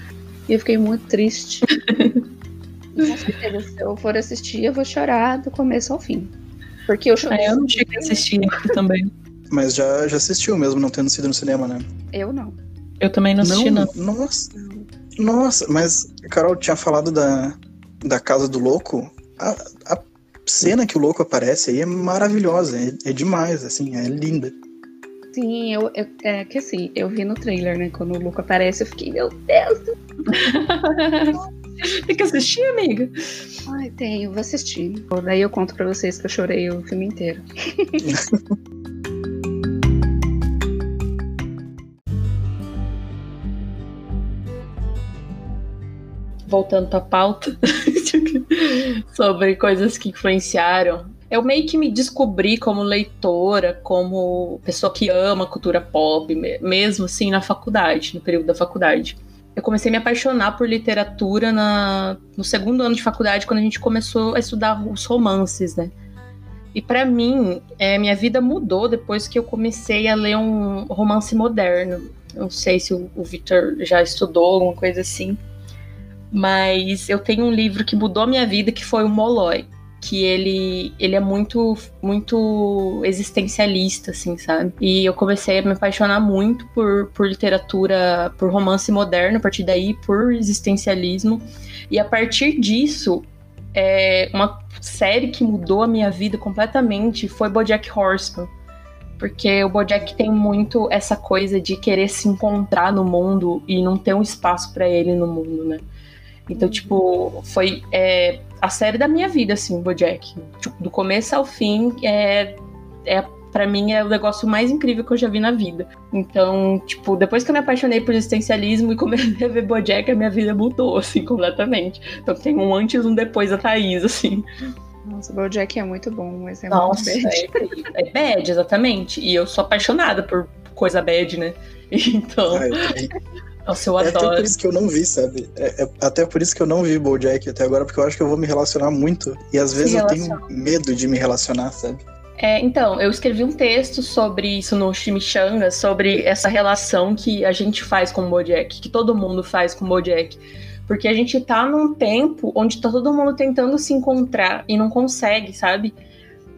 E eu fiquei muito triste. Com certeza, se eu for assistir, eu vou chorar do começo ao fim. Porque eu chorei. É, eu não cheguei a assistir também. Mas já, já assistiu mesmo, não tendo sido no cinema, né? Eu não. Eu também não assisti, não. Nossa. Nossa, mas Carol tinha falado da, da Casa do Louco. A, a cena que o louco aparece aí é maravilhosa, é, é demais, assim, é linda. Sim, eu, eu- é que assim, eu vi no trailer, né? Quando o Luca aparece, eu fiquei, meu Deus. Tem que assistir, amiga. Ai, tenho, vou assistir. Daí eu conto pra vocês que eu chorei o filme inteiro. Voltando pra pauta sobre coisas que influenciaram. Eu meio que me descobri como leitora, como pessoa que ama cultura pop, me- mesmo assim na faculdade, no período da faculdade. Eu comecei a me apaixonar por literatura na- no segundo ano de faculdade, quando a gente começou a estudar os romances, né? E pra mim, é, minha vida mudou depois que eu comecei a ler um romance moderno. Não sei se o, o Victor já estudou alguma coisa assim. Mas eu tenho um livro que mudou minha vida, que foi o Molloy. Que ele, ele é muito, muito existencialista, assim, sabe? E eu comecei a me apaixonar muito por, por literatura, por romance moderno, a partir daí, por existencialismo. E a partir disso, é, uma série que mudou a minha vida completamente foi BoJack Horseman. Porque o BoJack tem muito essa coisa de querer se encontrar no mundo e não ter um espaço pra ele no mundo, né? Então, tipo, foi é, a série da minha vida, assim, o BoJack. Tipo, do começo ao fim, é, é para mim é o negócio mais incrível que eu já vi na vida. Então, tipo, depois que eu me apaixonei por existencialismo e comecei a ver BoJack, a minha vida mudou, assim, completamente. Então tem um antes e um depois da Thaís, assim. Nossa, o BoJack é muito bom, mas é Nossa, muito bad. é, é bad, exatamente. E eu sou apaixonada por coisa bad, né? Então, Ah, eu também. Nossa, eu É até adoro. por isso que eu não vi, sabe? É, é até por isso que eu não vi BoJack até agora, porque eu acho que eu vou me relacionar muito. E às vezes eu tenho medo de me relacionar, sabe? É, então, eu escrevi um texto sobre isso no Chimichanga, sobre essa relação que a gente faz com o Bojack, que todo mundo faz com o Bojack. Porque a gente tá num tempo onde tá todo mundo tentando se encontrar e não consegue, sabe?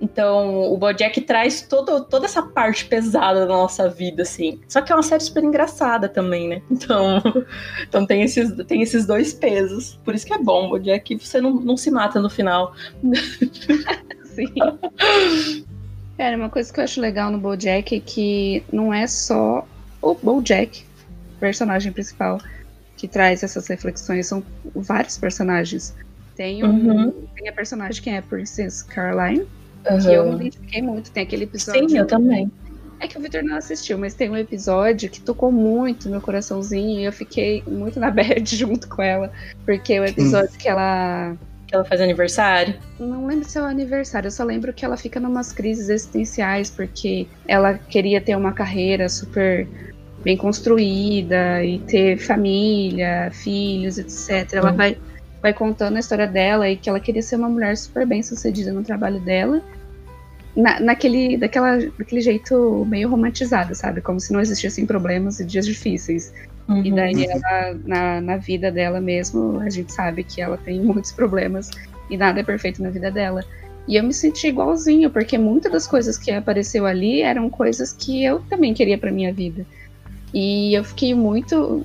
Então, o Bojack traz todo, toda essa parte pesada da nossa vida, assim. Só que é uma série super engraçada também, né? Então, então tem, esses, tem esses dois pesos. Por isso que é bom, o Bojack, você não, não se mata no final. Sim. Cara, uma coisa que eu acho legal no BoJack é que não é só o BoJack, personagem principal, que traz essas reflexões, são vários personagens. Tem, um, uhum. tem a personagem que é a Princess Caroline, uhum. que eu me identifiquei muito. Tem aquele episódio. Sim, eu também. É que o Victor não assistiu, mas tem um episódio que tocou muito no meu coraçãozinho e eu fiquei muito na bad junto com ela. Porque o episódio hum. que ela. Que ela faz aniversário? Não lembro se é o aniversário, eu só lembro que ela fica numas crises existenciais, porque ela queria ter uma carreira super bem construída e ter família, filhos, etc. Ela hum. vai, vai contando a história dela e que ela queria ser uma mulher super bem sucedida no trabalho dela na, naquele, daquela, daquele jeito meio romantizado, sabe? Como se não existissem problemas e dias difíceis. Uhum. E daí ela, na, na vida dela mesmo, a gente sabe que ela tem muitos problemas e nada é perfeito na vida dela. E eu me senti igualzinho, porque muitas das coisas que apareceu ali eram coisas que eu também queria para minha vida. E eu fiquei muito.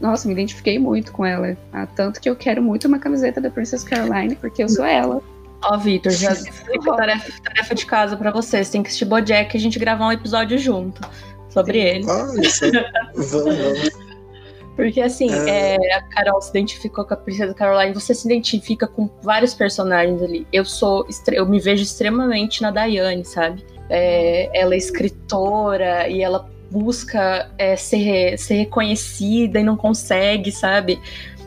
Nossa, me identifiquei muito com ela. Ah, tanto que eu quero muito uma camiseta da Princess Caroline, porque eu sou ela. Ó, oh, Vitor, já tarefa, tarefa de casa para vocês. Tem que assistir Bojack e a gente gravar um episódio junto sobre ele. Ah, isso. vamos, vamos. Porque assim, é... É, a Carol se identificou com a Princesa Caroline, você se identifica com vários personagens ali. Eu sou, eu me vejo extremamente na Daiane, sabe? É, ela é escritora e ela busca é, ser, ser reconhecida e não consegue, sabe?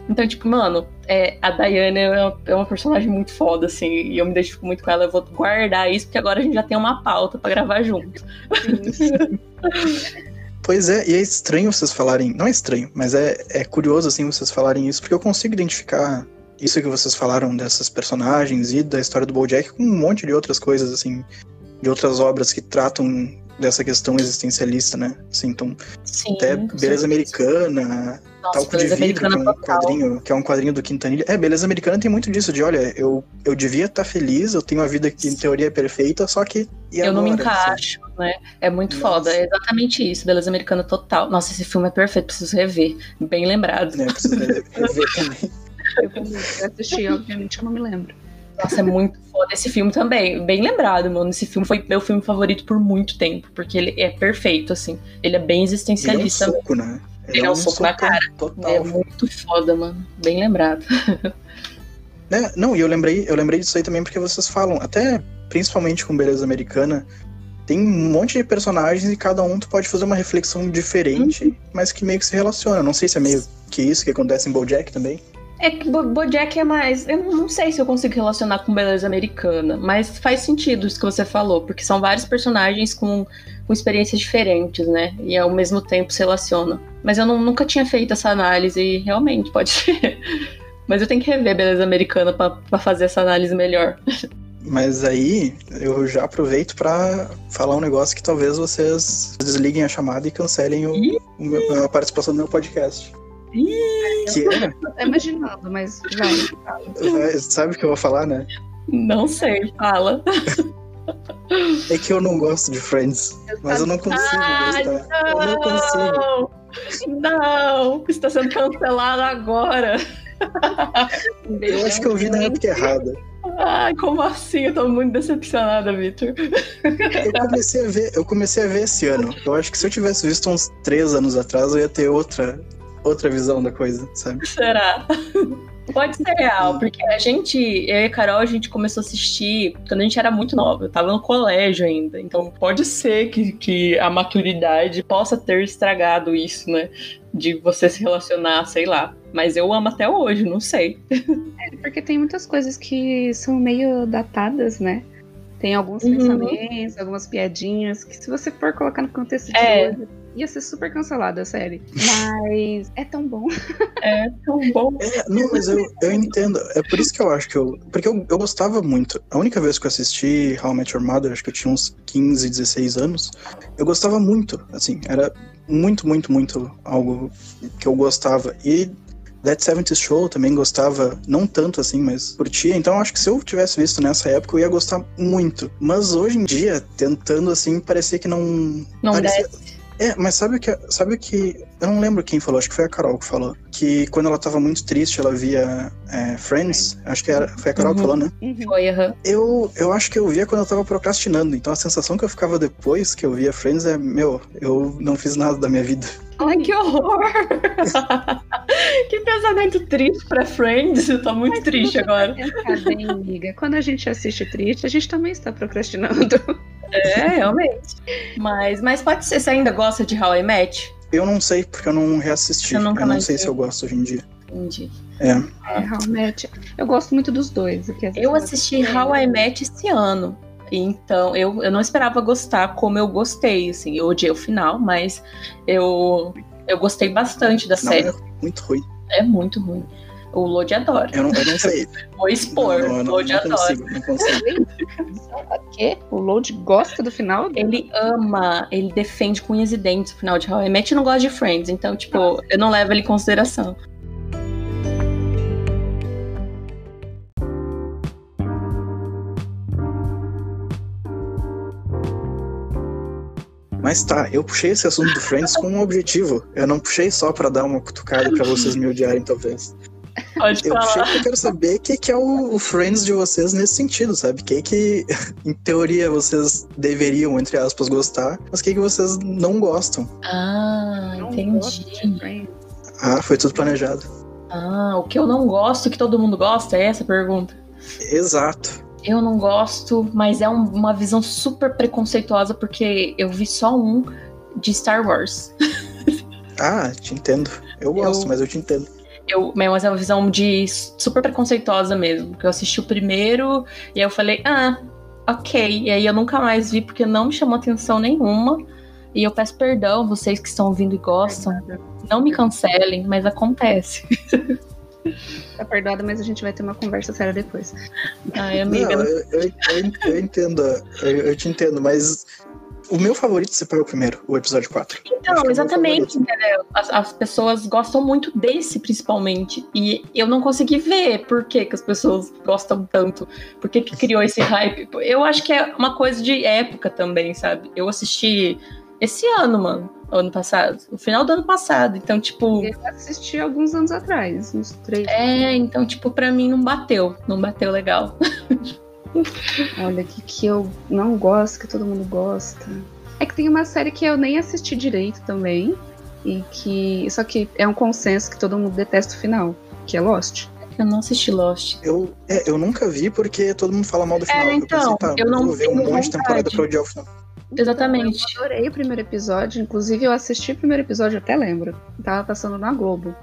Então, tipo, mano, é, a Diana é uma, é uma, personagem muito foda, assim, e eu me identifico muito com ela. Eu vou guardar isso, porque agora a gente já tem uma pauta para gravar junto. Pois é, e é estranho vocês falarem. Não é estranho, mas é, é curioso, assim, vocês falarem isso, porque eu consigo identificar isso que vocês falaram dessas personagens e da história do Bojack com um monte de outras coisas, assim, de outras obras que tratam dessa questão existencialista, né? Assim, então, Sim, até Beleza Americana, nossa, Talco de Vidro, que é um quadrinho, que é um quadrinho do Quintanilha. É, beleza americana tem muito disso, de olha, eu, eu devia estar tá feliz, eu tenho uma vida que em teoria é perfeita, só que. eu agora, não me encaixo, assim? né? É muito Nossa. foda. É exatamente isso, beleza americana total. Nossa, esse filme é perfeito, preciso rever. Bem lembrado. É, preciso rever, também. Eu assisti, obviamente, eu não me lembro. Nossa, é muito foda esse filme também. Bem lembrado, mano. Esse filme foi meu filme favorito por muito tempo, porque ele é perfeito, assim. Ele é bem existencialista. Ele é um soco, né? Ele, ele é um soco na cara. Total. É muito foda, mano. Bem lembrado. É, não, e eu lembrei, eu lembrei disso aí também porque vocês falam, até principalmente com Beleza Americana, tem um monte de personagens e cada um tu pode fazer uma reflexão diferente, uhum. mas que meio que se relaciona. Não sei se é meio que isso que acontece em BoJack também. É que Bojack é mais. Eu não sei se eu consigo relacionar com beleza americana, mas faz sentido isso que você falou, porque são vários personagens com, com experiências diferentes, né? E ao mesmo tempo se relacionam. Mas eu não, nunca tinha feito essa análise e realmente pode ser. Mas eu tenho que rever beleza americana para fazer essa análise melhor. Mas aí eu já aproveito para falar um negócio que talvez vocês desliguem a chamada e cancelem o, o, a participação do meu podcast. Que é? Tô imaginando, mas vai. Sabe o que eu vou falar, né? Não sei, fala. É que eu não gosto de Friends, mas eu não consigo Ai, gostar. Não, eu não consigo. Não, está sendo cancelado agora. Eu acho que eu vi na época errada. Ai, como assim? Eu tô muito decepcionada, Victor. Eu comecei a ver, eu comecei a ver esse ano. Eu acho que se eu tivesse visto uns três anos atrás, eu ia ter outra, outra visão da coisa, sabe? Será? Pode ser real, porque a gente, eu e a Carol, a gente começou a assistir quando a gente era muito nova, eu tava no colégio ainda. Então pode ser que, que a maturidade possa ter estragado isso, né? De você se relacionar, sei lá. Mas eu amo até hoje, não sei. É, porque tem muitas coisas que são meio datadas, né? Tem alguns uhum. pensamentos, algumas piadinhas, que se você for colocar no contexto de é. hoje, ia ser super cancelada a série. Mas é tão bom. É tão bom. É, não, mas eu, eu entendo. É por isso que eu acho que eu. Porque eu, eu gostava muito. A única vez que eu assisti How I Met Your Mother, acho que eu tinha uns 15, 16 anos, eu gostava muito. Assim, era muito, muito, muito algo que eu gostava. E That 70 Show também gostava, não tanto assim, mas curtia. Então acho que se eu tivesse visto nessa época, eu ia gostar muito. Mas hoje em dia, tentando assim, parecia que não. Não parecia... desce. É, mas sabe o que, sabe que. Eu não lembro quem falou, acho que foi a Carol que falou. Que quando ela tava muito triste, ela via é, Friends. Acho que era, foi a Carol uhum. que falou, né? Uhum. Foi, uhum. Eu, eu acho que eu via quando eu tava procrastinando. Então a sensação que eu ficava depois que eu via Friends é: meu, eu não fiz nada da minha vida. Ai, que horror! que pensamento triste pra Friends. Eu tô muito Mas triste agora. bem, amiga. Quando a gente assiste triste, a gente também está procrastinando. É, realmente. Mas, mas pode ser, você ainda gosta de How I Met? Eu não sei, porque eu não reassisti. Eu, nunca eu não sei se eu gosto hoje em dia. Entendi. É. é How I Met. Eu gosto muito dos dois. Eu assisti How I Met esse ano. Então, eu, eu não esperava gostar como eu gostei, assim. Eu odiei o final, mas eu, eu gostei bastante da não, série. É muito ruim. É muito ruim. O Lodi adora. Eu não, eu não sei. Vou expor. Não, não, Lodi adora. Consigo, não consigo. o quê? O Lodi gosta do final? Ele ama, ele defende com unhas e dentes o final de How I Met não gosta de Friends. Então, tipo, Nossa. eu não levo ele em consideração. Mas tá, eu puxei esse assunto do Friends com um objetivo. Eu não puxei só para dar uma cutucada para vocês me odiarem, talvez. Pode eu falar. eu quero saber o que, que é o, o, Friends de vocês nesse sentido, sabe? O que, que, em teoria, vocês deveriam, entre aspas, gostar, mas o que, que vocês não gostam. Ah, entendi. Ah, foi tudo planejado. Ah, o que eu não gosto que todo mundo gosta? É essa a pergunta? Exato. Eu não gosto, mas é um, uma visão super preconceituosa porque eu vi só um de Star Wars. ah, te entendo. Eu gosto, eu, mas eu te entendo. Eu, mas é uma visão de super preconceituosa mesmo. Porque eu assisti o primeiro e aí eu falei, ah, ok. E aí eu nunca mais vi porque não me chamou atenção nenhuma. E eu peço perdão vocês que estão ouvindo e gostam. Não me cancelem, mas acontece. Tá perdoada, mas a gente vai ter uma conversa séria depois. Ai, amiga. Não, eu, eu, eu, entendo, eu, te entendo, mas o meu favorito se foi o primeiro, o episódio 4. Então, exatamente, As, as, pessoas gostam muito desse, principalmente. E eu não consegui ver por que, que as pessoas gostam tanto. Por que, que criou esse hype. Eu acho que é uma coisa de época também, sabe? Eu assisti esse ano, mano ano passado. No final do ano passado. Então, tipo. Eu assisti alguns anos atrás, uns três. É, então, tipo, pra mim não bateu. Não bateu legal. Olha, que, que eu não gosto, que todo mundo gosta. É que tem uma série que eu nem assisti direito também. E que. Só que é um consenso que todo mundo detesta o final, que é Lost. Eu não assisti Lost. Eu, é, eu nunca vi porque todo mundo fala mal do é, final. É, então, eu, pensei, tá, eu não vou ver um monte de temporada pra odiar o final. Exatamente. Eu adorei o primeiro episódio. Inclusive, eu assisti o primeiro episódio, até lembro. Tava passando na Globo.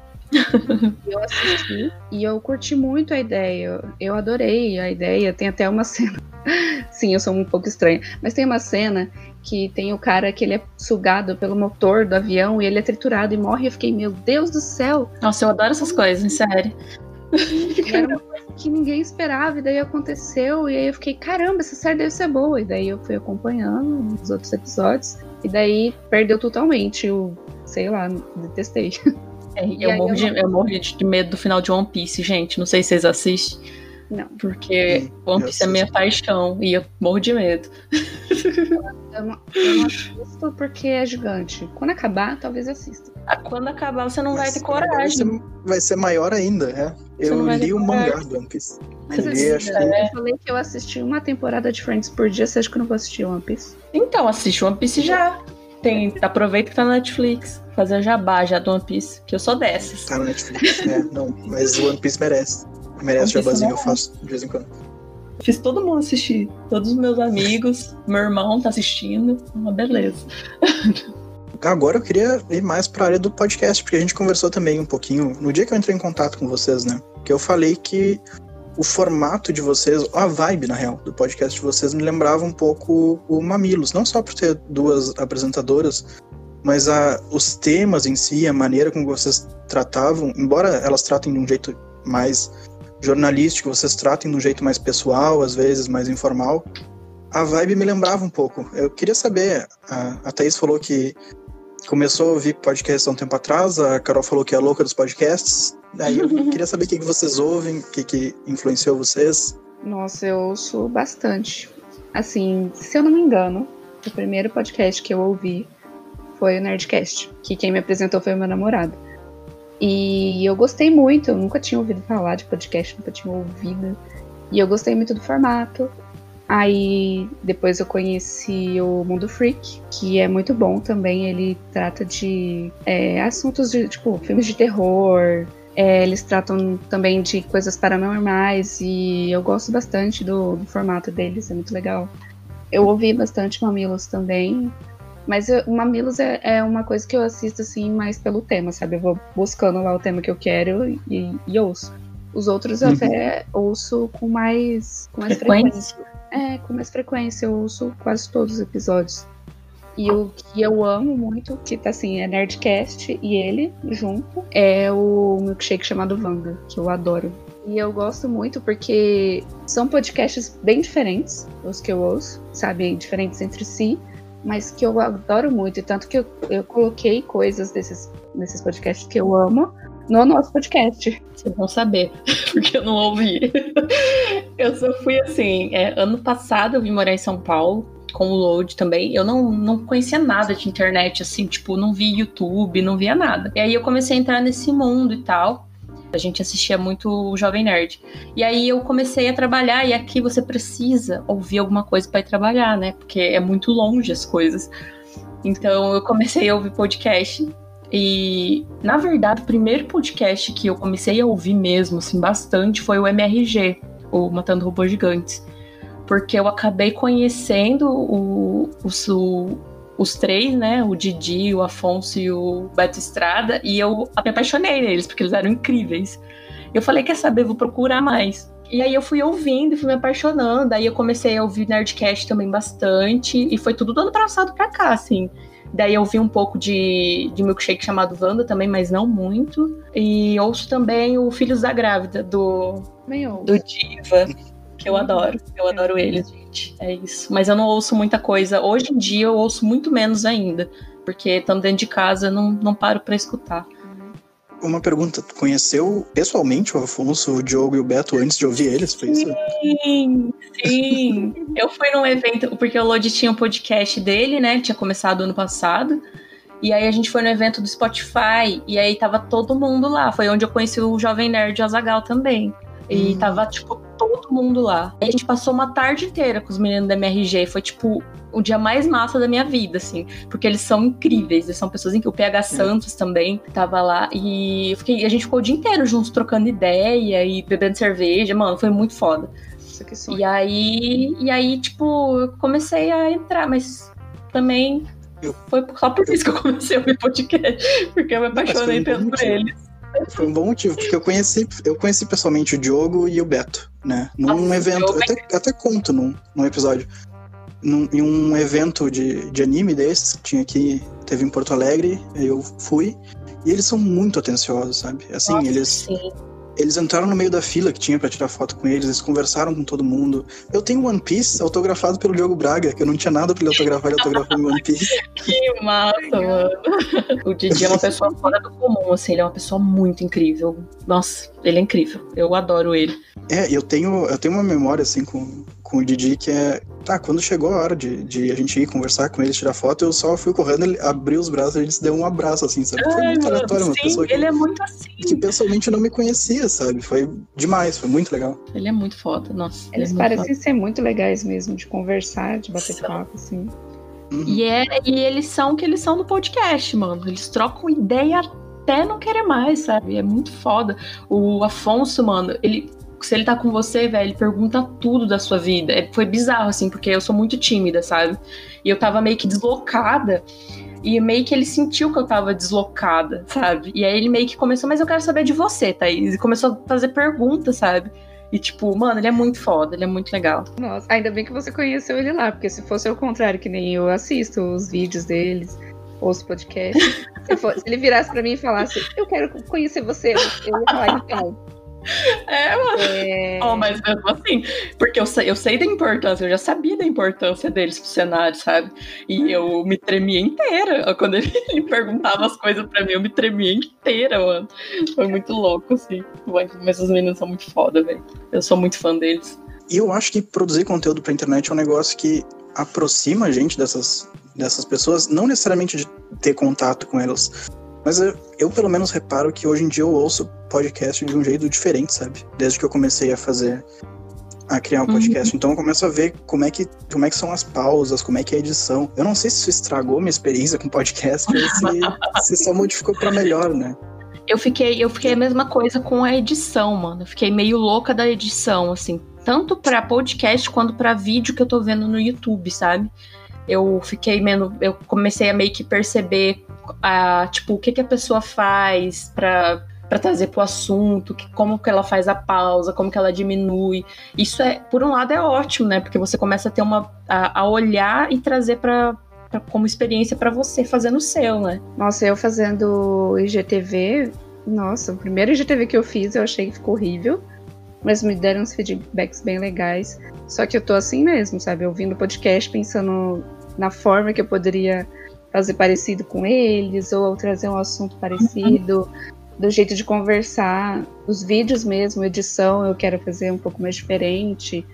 Eu assisti e eu curti muito a ideia. Eu adorei a ideia. Tem até uma cena. Sim, eu sou um pouco estranha. Mas tem uma cena que tem o cara que ele é sugado pelo motor do avião e ele é triturado e morre. Eu fiquei, meu Deus do céu! Nossa, eu adoro essas coisas, sério. Era uma coisa que ninguém esperava, e daí aconteceu, e aí eu fiquei, caramba, essa série deve ser boa. E daí eu fui acompanhando os outros episódios, e daí perdeu totalmente o, sei lá, detestei. É, eu, morro de, eu morro de medo do final de One Piece, gente. Não sei se vocês assistem. Não. Porque One Piece é minha paixão e eu morro de medo. Eu não, eu não assisto porque é gigante. Quando acabar, talvez assista. Ah, quando acabar, você não Mas vai ter coragem. Vai ser, vai ser maior ainda, é. Eu li o mangá do One Piece. Mas eu, li, acho é. eu falei que eu assisti uma temporada de Friends por dia, você acha que eu não vou assistir One Piece? Então, assiste One Piece já. Tem, aproveita que tá na Netflix. Fazer jabá já do One Piece, que eu sou dessas. Tá na Netflix, é. Não, mas o One Piece merece. Merece jabazinho, eu faço de vez em quando. Fiz todo mundo assistir. Todos os meus amigos, meu irmão tá assistindo. Uma beleza. Agora eu queria ir mais para a área do podcast, porque a gente conversou também um pouquinho no dia que eu entrei em contato com vocês, né? Que eu falei que o formato de vocês, a vibe, na real, do podcast de vocês me lembrava um pouco o Mamilos. Não só por ter duas apresentadoras, mas a, os temas em si, a maneira como vocês tratavam, embora elas tratem de um jeito mais jornalístico, vocês tratem de um jeito mais pessoal, às vezes mais informal, a vibe me lembrava um pouco. Eu queria saber, a, a Thaís falou que começou a ouvir podcast há um tempo atrás, a Carol falou que é louca dos podcasts, daí eu queria saber o que, vocês ouvem, o que, que influenciou vocês. Nossa, eu ouço bastante. Assim, se eu não me engano, o primeiro podcast que eu ouvi foi o Nerdcast, que quem me apresentou foi o meu namorado. E eu gostei muito, eu nunca tinha ouvido falar de podcast, nunca tinha ouvido. E eu gostei muito do formato. Aí depois eu conheci o Mundo Freak, que é muito bom também. Ele trata de é, assuntos de tipo filmes de terror. É, eles tratam também de coisas paranormais e eu gosto bastante do, do formato deles, é muito legal. Eu ouvi bastante Mamilos também, mas o Mamilos é, é, uma coisa que eu assisto assim mais pelo tema, sabe? Eu vou buscando lá o tema que eu quero e, e ouço. Os outros uhum. até ouço com mais, com mais frequência. frequência. É, com mais frequência. Eu ouço quase todos os episódios. E o que eu amo muito, que tá assim, é Nerdcast e ele junto, é o milkshake chamado Wanda, que eu adoro. E eu gosto muito porque são podcasts bem diferentes, os que eu ouço, sabe? Diferentes entre si, mas que eu adoro muito. E tanto que eu, eu coloquei coisas desses, desses podcasts que eu amo no nosso podcast. Vocês vão saber, porque eu não ouvi. eu só fui assim, é, ano passado eu vim morar em São Paulo, com o Load também. Eu não, não conhecia nada de internet, assim, tipo, não via YouTube, não via nada. E aí eu comecei a entrar nesse mundo e tal. A gente assistia muito o Jovem Nerd. E aí eu comecei a trabalhar, e aqui você precisa ouvir alguma coisa para ir trabalhar, né? Porque é muito longe as coisas. Então eu comecei a ouvir podcast. E, na verdade, o primeiro podcast que eu comecei a ouvir mesmo, assim, bastante, foi o MRG, o Matando Robôs Gigantes. Porque eu acabei conhecendo o, o, os três, né? O Didi, o Afonso e o Beto Estrada, e eu me apaixonei neles, porque eles eram incríveis. Eu falei, quer saber, vou procurar mais. E aí eu fui ouvindo e fui me apaixonando. Aí eu comecei a ouvir Nerdcast também bastante. E foi tudo do ano passado pra cá, assim. Daí eu vi um pouco de, de milkshake chamado Wanda também, mas não muito. E ouço também o Filhos da Grávida, do, do Diva, que eu adoro. Eu adoro eles, gente. É isso. Mas eu não ouço muita coisa. Hoje em dia eu ouço muito menos ainda. Porque estando dentro de casa, eu não, não paro para escutar. Uma pergunta, tu conheceu pessoalmente o Afonso, o Diogo e o Beto antes de ouvir eles? Foi isso? Sim, sim. eu fui num evento, porque o Lodi tinha um podcast dele, né? Tinha começado ano passado. E aí a gente foi no evento do Spotify e aí tava todo mundo lá. Foi onde eu conheci o Jovem Nerd Azagal também. E hum. tava, tipo, todo mundo lá. E a gente passou uma tarde inteira com os meninos da MRG. Foi, tipo, o dia mais massa da minha vida, assim. Porque eles são incríveis. Eles são pessoas incríveis. O PH é. Santos também tava lá. E fiquei, a gente ficou o dia inteiro juntos, trocando ideia e bebendo cerveja. Mano, foi muito foda. Que sonho. E aí, e aí, tipo, eu comecei a entrar, mas também eu... foi só por isso que eu comecei a ouvir podcast. Porque eu me apaixonei por eles. Foi um bom motivo, porque eu conheci, eu conheci pessoalmente o Diogo e o Beto, né? Num Nossa, evento, eu até, até conto num, num episódio. Num, em um evento de, de anime desses que tinha aqui, teve em Porto Alegre, eu fui. E eles são muito atenciosos, sabe? Assim, Nossa, eles. Sim eles entraram no meio da fila que tinha para tirar foto com eles, eles conversaram com todo mundo. Eu tenho One Piece autografado pelo Diogo Braga, que eu não tinha nada para ele autografar, ele autografou meu One Piece. Que massa, mano. O Didi é uma pessoa fora do comum, assim, ele é uma pessoa muito incrível. Nossa, ele é incrível. Eu adoro ele. É, eu tenho, eu tenho uma memória, assim, com, com o Didi que é. Tá, quando chegou a hora de, de a gente ir conversar com ele, tirar foto, eu só fui correndo, ele abriu os braços e a gente deu um abraço, assim, sabe? Foi muito aleatório, uma sim, pessoa que, ele é muito assim. que pessoalmente não me conhecia, sabe? Foi demais, foi muito legal. Ele é muito foda, nossa. Eles é parecem ser muito legais mesmo, de conversar, de bater papo, assim. Uhum. E, é, e eles são o que eles são no podcast, mano. Eles trocam ideia até não querer mais, sabe? É muito foda. O Afonso, mano, ele se ele tá com você, velho, ele pergunta tudo da sua vida. É, foi bizarro, assim, porque eu sou muito tímida, sabe? E eu tava meio que deslocada. E meio que ele sentiu que eu tava deslocada, sabe? E aí ele meio que começou, mas eu quero saber de você, Thaís. E começou a fazer perguntas, sabe? E, tipo, mano, ele é muito foda, ele é muito legal. Nossa, ainda bem que você conheceu ele lá, porque se fosse ao contrário, que nem eu assisto os vídeos deles, ouço podcast. se, se ele virasse pra mim e falasse, eu quero conhecer você, eu ia falar, então. É, mano. É... Oh, mas mesmo assim, porque eu sei, eu sei da importância, eu já sabia da importância deles pro cenário, sabe? E eu me tremia inteira. Quando ele, ele perguntava as coisas pra mim, eu me tremia inteira, mano. Foi muito louco, assim. Mas os meninos são muito foda, velho. Eu sou muito fã deles. E eu acho que produzir conteúdo pra internet é um negócio que aproxima a gente dessas, dessas pessoas, não necessariamente de ter contato com elas, mas eu, eu, pelo menos, reparo que hoje em dia eu ouço podcast de um jeito diferente, sabe? Desde que eu comecei a fazer a criar um Uhum. podcast. Então eu começo a ver como é, que, como é que são as pausas, como é que é a edição. Eu não sei se isso estragou minha experiência com podcast ou se, se só modificou pra melhor, né? Eu fiquei, eu fiquei a mesma coisa com a edição, mano. Eu fiquei meio louca da edição, assim. Tanto pra podcast quanto pra vídeo que eu tô vendo no YouTube, sabe? Eu fiquei menos. Eu comecei a meio que perceber, a, tipo, o que, que a pessoa faz pra, pra trazer pro assunto, que, como que ela faz a pausa, como que ela diminui. Isso é, por um lado, é ótimo, né? Porque você começa a ter uma. a, a olhar e trazer pra- como experiência pra você fazendo o seu, né? Nossa, eu fazendo IGTV, nossa, o primeiro IGTV que eu fiz eu achei que ficou horrível, mas me deram uns feedbacks bem legais. Só que eu tô assim mesmo, sabe? Ouvindo o podcast, pensando na forma que eu poderia fazer parecido com eles, ou trazer um assunto parecido, do jeito de conversar. Os vídeos mesmo, edição, eu quero fazer um pouco mais diferente.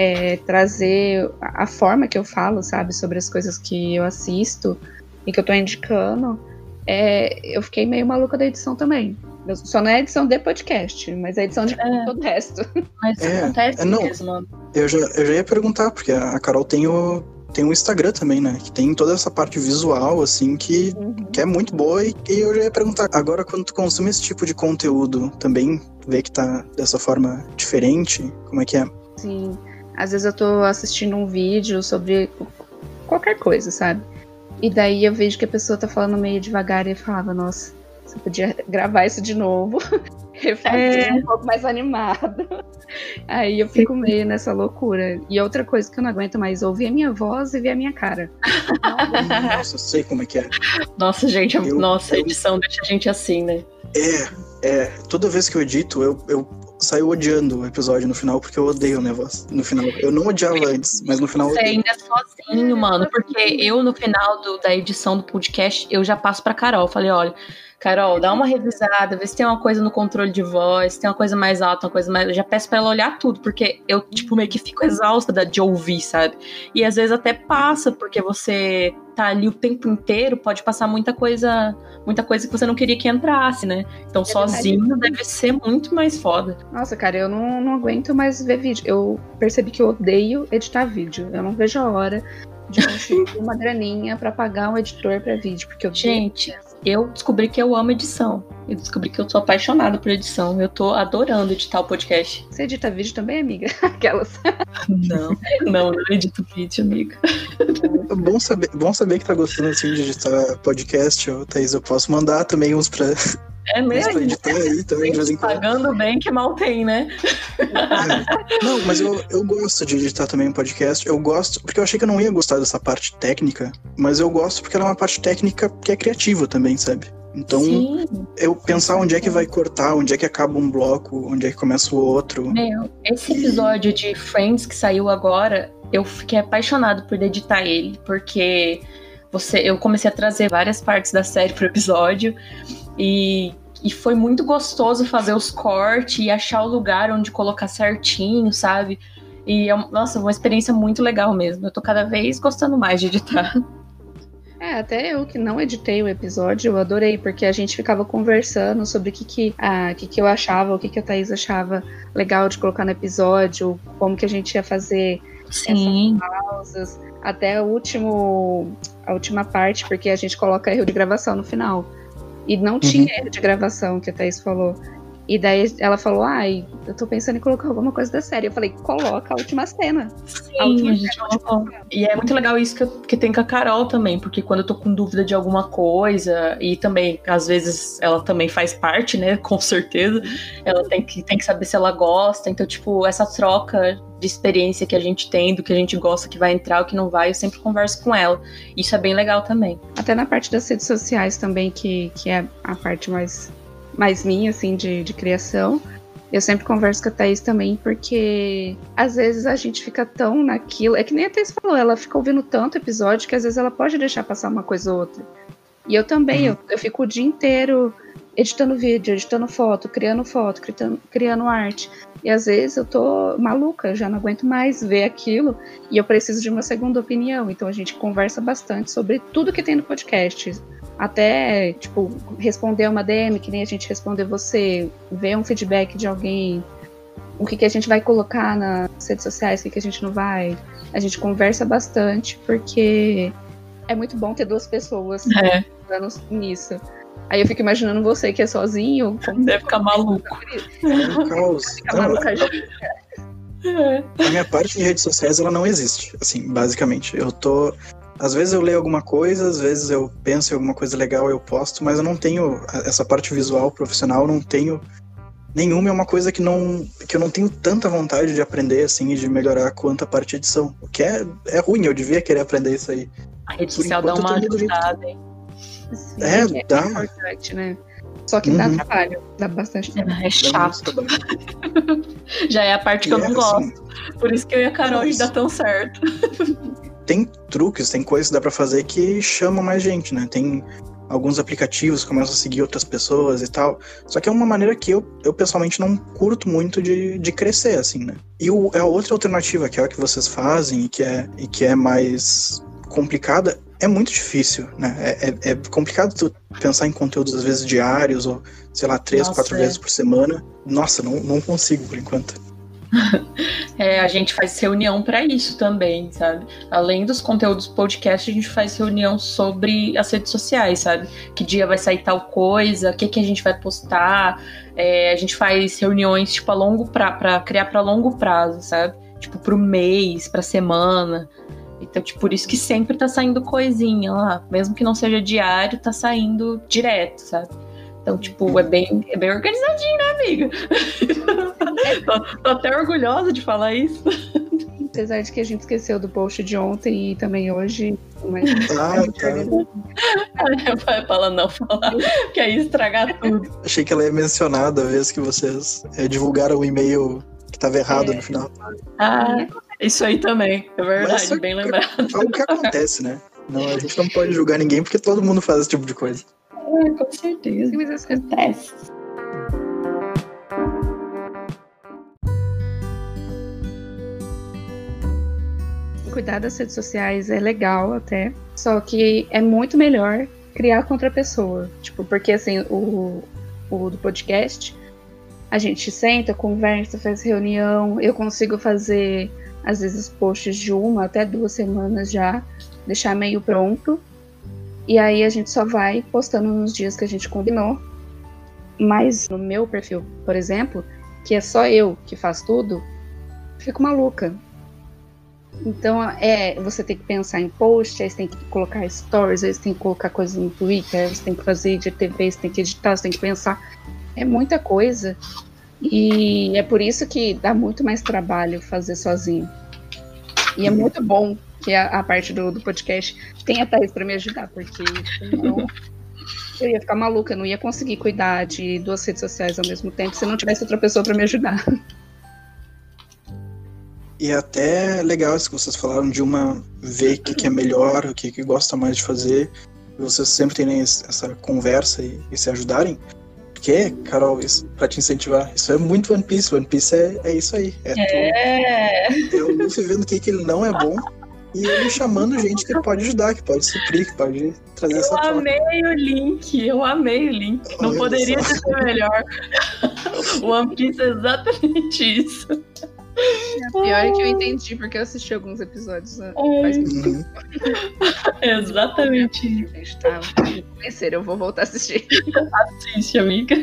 é, trazer a forma que eu falo, sabe, sobre as coisas que eu assisto e que eu tô indicando. É, eu fiquei meio maluca da edição também. Só não é a edição de podcast, mas a edição de É. todo o resto. Mas É, acontece é, não. mesmo. Eu já, eu já ia perguntar, porque a Carol tem o, tem o Instagram também, né? Que tem toda essa parte visual, assim, que, que é muito boa. E, e eu já ia perguntar, agora quando tu consome esse tipo de conteúdo, também vê que tá dessa forma diferente? Como é que é? Sim. Às vezes eu tô assistindo um vídeo sobre qualquer coisa, sabe? E daí eu vejo que a pessoa tá falando meio devagar e eu falava, nossa, você podia gravar isso de novo. É. um pouco mais animado. Aí eu fico meio nessa loucura. E outra coisa que eu não aguento mais ouvir é a minha voz e ver a minha cara. Nossa, eu sei como é que é. Nossa, gente, Eu- nossa, a eu- edição deixa a gente assim, né? É, é. Toda vez que eu edito, eu, eu saio odiando o episódio no final, porque eu odeio a minha voz no final. Eu não odiava antes, mas no final eu Você ainda é sozinho, mano. Porque eu, no final do- da edição do podcast, eu já passo pra Carol. Falei, olha, Carol, dá uma revisada, vê se tem uma coisa no controle de voz, se tem uma coisa mais alta, uma coisa mais. Eu já peço pra ela olhar tudo, porque eu, tipo, meio que fico exausta da- de ouvir, sabe? E às vezes até passa, porque você tá ali o tempo inteiro, pode passar muita coisa, muita coisa que você não queria que entrasse, né? Então, verdade. sozinho deve ser muito mais foda. Nossa, cara, eu não, não aguento mais ver vídeo. Eu percebi que eu odeio editar vídeo. Eu não vejo a hora de conseguir uma graninha pra pagar um editor pra vídeo, porque eu Gente, eu descobri que eu amo edição. Eu descobri que eu sou apaixonada por edição. Eu tô adorando editar o podcast. Você edita vídeo também, amiga? Aquelas. Não, não, não edito vídeo, amiga. É bom saber, bom saber que tá gostando assim de editar podcast, ô, Thaís. Eu posso mandar também uns pra, É pra mesmo? editar aí também de vez em quando. Pagando bem que mal tem, né? É. Não, mas eu, eu gosto de editar também um podcast. Eu gosto, porque eu achei que eu não ia gostar dessa parte técnica, mas eu gosto porque ela é uma parte técnica que é criativa também, sabe? Então, Sim, eu pensar onde é que vai cortar, onde é que acaba um bloco, onde é que começa o outro. meu, esse episódio de Friends que saiu agora, eu fiquei apaixonado por editar ele, porque você, eu comecei a trazer várias partes da série pro episódio e, e foi muito gostoso fazer os cortes e achar o lugar onde colocar certinho, sabe? E, é nossa, uma experiência muito legal mesmo. Eu tô cada vez gostando mais de editar. É, até eu que não editei o episódio, eu adorei, porque a gente ficava conversando sobre o que, que, ah, que, que eu achava, o que, que a Thaís achava legal de colocar no episódio, como que a gente ia fazer Sim. pausas, até o último, a última parte, porque a gente coloca erro de gravação no final. E não tinha erro de gravação, que a Thaís falou. E daí ela falou, ai, eu tô pensando em colocar alguma coisa da série. Eu falei, coloca a última cena. A Sim, última a gente colocou. E é muito legal isso que, eu- que tem com a Carol também, porque quando eu tô com dúvida de alguma coisa, e também, às vezes, ela também faz parte, né? Com certeza. Ela tem que, tem que saber se ela gosta. Então, tipo, essa troca de experiência que a gente tem, do que a gente gosta, que vai entrar, o que não vai, eu sempre converso com ela. Isso é bem legal também. Até na parte das redes sociais também, que, que é a parte mais, mais minha, assim, de, de criação. Eu sempre converso com a Thaís também, porque às vezes a gente fica tão naquilo. É que nem a Thaís falou, ela fica ouvindo tanto episódio que às vezes ela pode deixar passar uma coisa ou outra. E eu também, eu, eu fico o dia inteiro editando vídeo, editando foto, criando foto, criando, criando arte. E às vezes eu tô maluca, já não aguento mais ver aquilo e eu preciso de uma segunda opinião. Então a gente conversa bastante sobre tudo que tem no podcast. Até, tipo, responder uma DM, que nem a gente responder você, ver um feedback de alguém. o que, que a gente vai colocar nas redes sociais, o que, que a gente não vai. A gente conversa bastante, porque é muito bom ter duas pessoas É. nisso. Aí eu fico imaginando você que é sozinho. Como Deve ficar maluco. É. Fica a minha parte de redes sociais, ela não existe, assim, basicamente. Eu tô... Às vezes eu leio alguma coisa, às vezes eu penso em alguma coisa legal eu posto, mas eu não tenho essa parte visual profissional, não tenho nenhuma, é uma coisa que não que eu não tenho tanta vontade de aprender assim e de melhorar quanto a parte de edição. O que é, é ruim, eu devia querer aprender isso aí. A rede social dá uma ajudada, hein? Sim, É, dá. importante, né? Só que dá Uhum. trabalho, dá bastante trabalho. É Dá chato. Já é a parte que eu não é, gosto. assim, Por isso que eu e a Carol Isso. dá tão certo. tem truques, tem coisas que dá pra fazer que chamam mais gente, né? Tem alguns aplicativos que começam a seguir outras pessoas e tal. Só que é uma maneira que eu, eu pessoalmente não curto muito de, de crescer, assim, né? E o, a outra alternativa, que é a que vocês fazem e que é, e que é mais complicada, é muito difícil, né? É, é, é complicado tu pensar em conteúdos, às vezes, diários, ou, sei lá, três, Nossa, quatro é. vezes por semana. Nossa, não, não consigo por enquanto. É, a gente faz reunião pra isso também, sabe? Além dos conteúdos podcast, a gente faz reunião sobre as redes sociais, sabe? Que dia vai sair tal coisa, o que, que a gente vai postar. É, a gente faz reuniões, tipo, a longo pra, pra criar pra longo prazo, sabe? Tipo, pro mês, pra semana. Então, tipo, por isso que sempre tá saindo coisinha lá. Mesmo que não seja diário, tá saindo direto, sabe? Então, tipo, é bem, é bem organizadinho, né, amiga? tô, tô até orgulhosa de falar isso. Apesar de que a gente esqueceu do post de ontem e também hoje. Mas Ah, a gente tá. organiza. Vai falar não, falar, que aí estragar tudo. Achei que ela ia mencionar da vez que vocês é, divulgaram o e-mail que tava errado É. no final. Ah, isso aí também, é verdade, Mas só bem lembrado. Algo que acontece, né? Não, a gente não pode julgar ninguém porque todo mundo faz esse tipo de coisa. Ah, com certeza. Mas essa- Acontece. cuidar das redes sociais é legal até, só que é muito melhor criar com outra pessoa. Tipo, porque assim, o, o do podcast, a gente senta, conversa, faz reunião, eu consigo fazer, às vezes, posts de uma até duas semanas já, deixar meio pronto. E aí a gente só vai postando nos dias que a gente combinou. Mas no meu perfil, por exemplo, que é só eu que faz tudo, fico maluca. Então, é, você tem que pensar em post, aí você tem que colocar stories, aí você tem que colocar coisas no Twitter, aí você tem que fazer de TV, você tem que editar, você tem que pensar. É muita coisa. E é por isso que dá muito mais trabalho fazer sozinho. E é muito bom que a, a parte do, do podcast tenha Thaís para me ajudar, porque senão eu ia ficar maluca, não ia conseguir cuidar de duas redes sociais ao mesmo tempo se não tivesse outra pessoa para me ajudar. E é até legal isso que vocês falaram de uma ver o que, que é melhor, o que, que gosta mais de fazer. Vocês sempre terem essa conversa e, e se ajudarem. Porque, Carol, isso, pra te incentivar, isso é muito One Piece. One Piece é, é isso aí. É, É. é o Luffy vendo o que, que ele não é bom e ele chamando gente que pode ajudar, que pode suprir, que pode trazer essa Eu amei o link, eu amei o link. Não Olha poderia só. ser melhor. One Piece é exatamente isso. Pior é que eu entendi, porque eu assisti alguns episódios né? faz muito Uhum. É exatamente. Tá, conhecer, eu vou voltar a assistir. Assiste, amiga.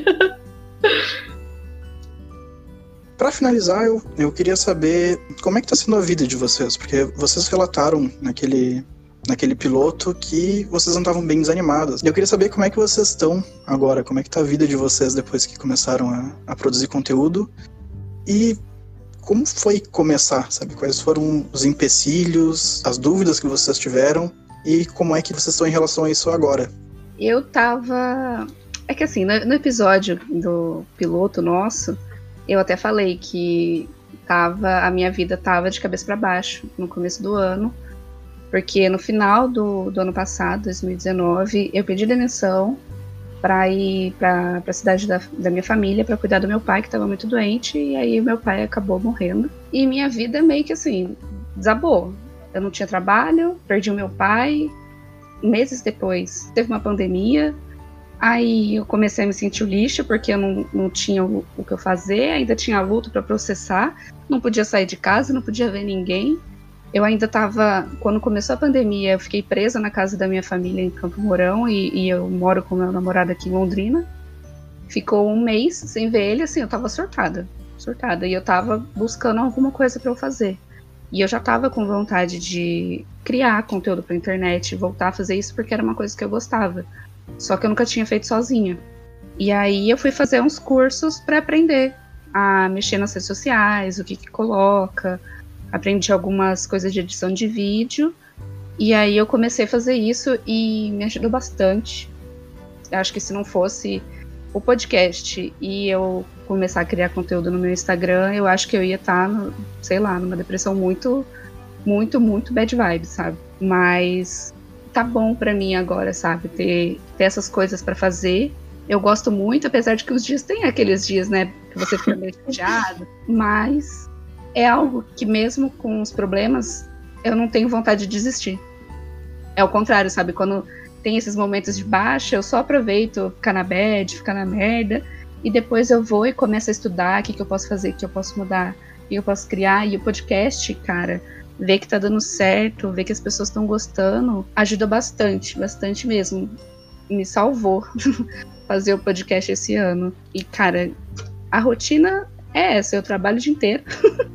Pra finalizar, eu, eu queria saber como é que tá sendo a vida de vocês, porque vocês relataram naquele, naquele piloto que vocês não estavam bem desanimadas. E eu queria saber como é que vocês estão agora, como é que tá a vida de vocês depois que começaram a, a produzir conteúdo e como foi começar, sabe? Quais foram os empecilhos, as dúvidas que vocês tiveram e como é que vocês estão em relação a isso agora. Eu tava. É que assim, no, episódio do piloto nosso, eu até falei que tava, a minha vida tava de cabeça para baixo no começo do ano. Porque no final do, do ano passado, 2019, eu pedi demissão para ir para a cidade da, da minha família para cuidar do meu pai, que estava muito doente, e aí meu pai acabou morrendo. E minha vida meio que assim, desabou. Eu não tinha trabalho, perdi o meu pai, meses depois teve uma pandemia Aí eu comecei a me sentir lixo, porque eu não, não tinha o, o que eu fazer, ainda tinha luto para processar, não podia sair de casa, não podia ver ninguém. Eu ainda estava. Quando começou a pandemia, eu fiquei presa na casa da minha família em Campo Mourão e, e eu moro com meu namorado aqui em Londrina. Ficou um mês sem ver ele, assim, eu tava surtada. Surtada. E eu tava buscando alguma coisa para eu fazer. E eu já tava com vontade de criar conteúdo pra internet, voltar a fazer isso porque era uma coisa que eu gostava. Só que eu nunca tinha feito sozinha. E aí eu fui fazer uns cursos para aprender a mexer nas redes sociais, o que, que coloca. Aprendi algumas coisas de edição de vídeo. E aí eu comecei a fazer isso e me ajudou bastante. Eu acho que se não fosse o podcast e eu começar a criar conteúdo no meu Instagram, eu acho que eu ia estar, tá sei lá, numa depressão muito, muito, muito bad vibe, sabe? Mas tá bom para mim agora, sabe? Ter, ter essas coisas para fazer. Eu gosto muito, apesar de que os dias tem aqueles dias, né? Que você fica meio chateado. Mas é algo que, mesmo com os problemas, eu não tenho vontade de desistir. É o contrário, sabe? Quando tem esses momentos de baixa, eu só aproveito ficar na bad, ficar na merda. E depois eu vou e começo a estudar o que, que eu posso fazer, o que eu posso mudar, o que eu posso criar. E o podcast, cara, ver que tá dando certo, ver que as pessoas estão gostando, ajuda bastante, bastante mesmo. Me salvou fazer o podcast esse ano. E, cara, a rotina é essa, eu trabalho o dia inteiro.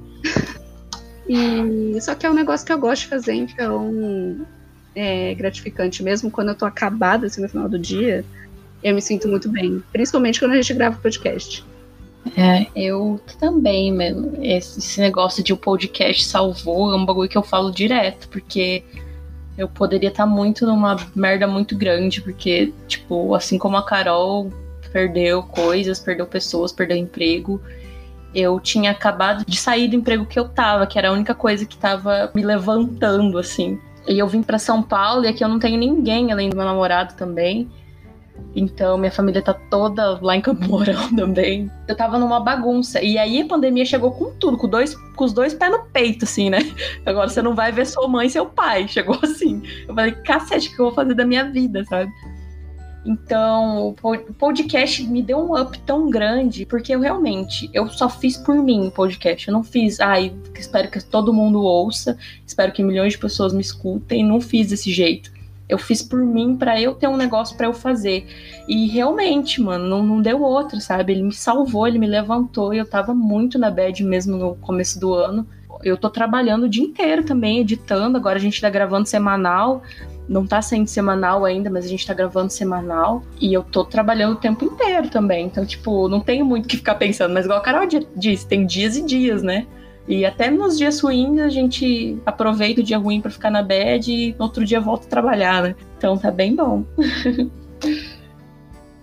e só que é um negócio que eu gosto de fazer, então é gratificante. Mesmo quando eu tô acabada assim no final do dia, eu me sinto muito bem. Principalmente quando a gente grava o podcast. É, eu também, mesmo. Esse, negócio de o podcast salvou é um bagulho que eu falo direto, porque eu poderia estar tá muito numa merda muito grande, porque, tipo, assim como a Carol perdeu coisas, perdeu pessoas, perdeu emprego, eu tinha acabado de sair do emprego que eu tava, que era a única coisa que tava me levantando, assim. E eu vim para São Paulo e aqui eu não tenho ninguém além do meu namorado também. Então, minha família tá toda lá em Campo Mourão também. Eu tava numa bagunça. E aí a pandemia chegou com tudo, com, dois, com os dois pés no peito, assim, né? Agora você não vai ver sua mãe e seu pai. Chegou assim. Eu falei, cacete, o que eu vou fazer da minha vida, sabe? Então, o podcast me deu um up tão grande, porque eu realmente, eu só fiz por mim o podcast. Eu não fiz, ai, espero que todo mundo ouça, espero que milhões de pessoas me escutem. Não fiz desse jeito. Eu fiz por mim para eu ter um negócio para eu fazer. E realmente, mano, não, não deu outro, sabe? Ele me salvou, ele me levantou e eu tava muito na bad mesmo no começo do ano. Eu tô trabalhando o dia inteiro também, editando. Agora a gente tá gravando semanal. Não tá saindo semanal ainda, mas a gente tá gravando semanal. E eu tô trabalhando o tempo inteiro também. Então, tipo, não tenho muito o que ficar pensando. Mas igual a Carol disse, tem dias e dias, né? E até nos dias ruins a gente aproveita o dia ruim para ficar na bed e no outro dia volta a trabalhar, né? Então tá bem bom.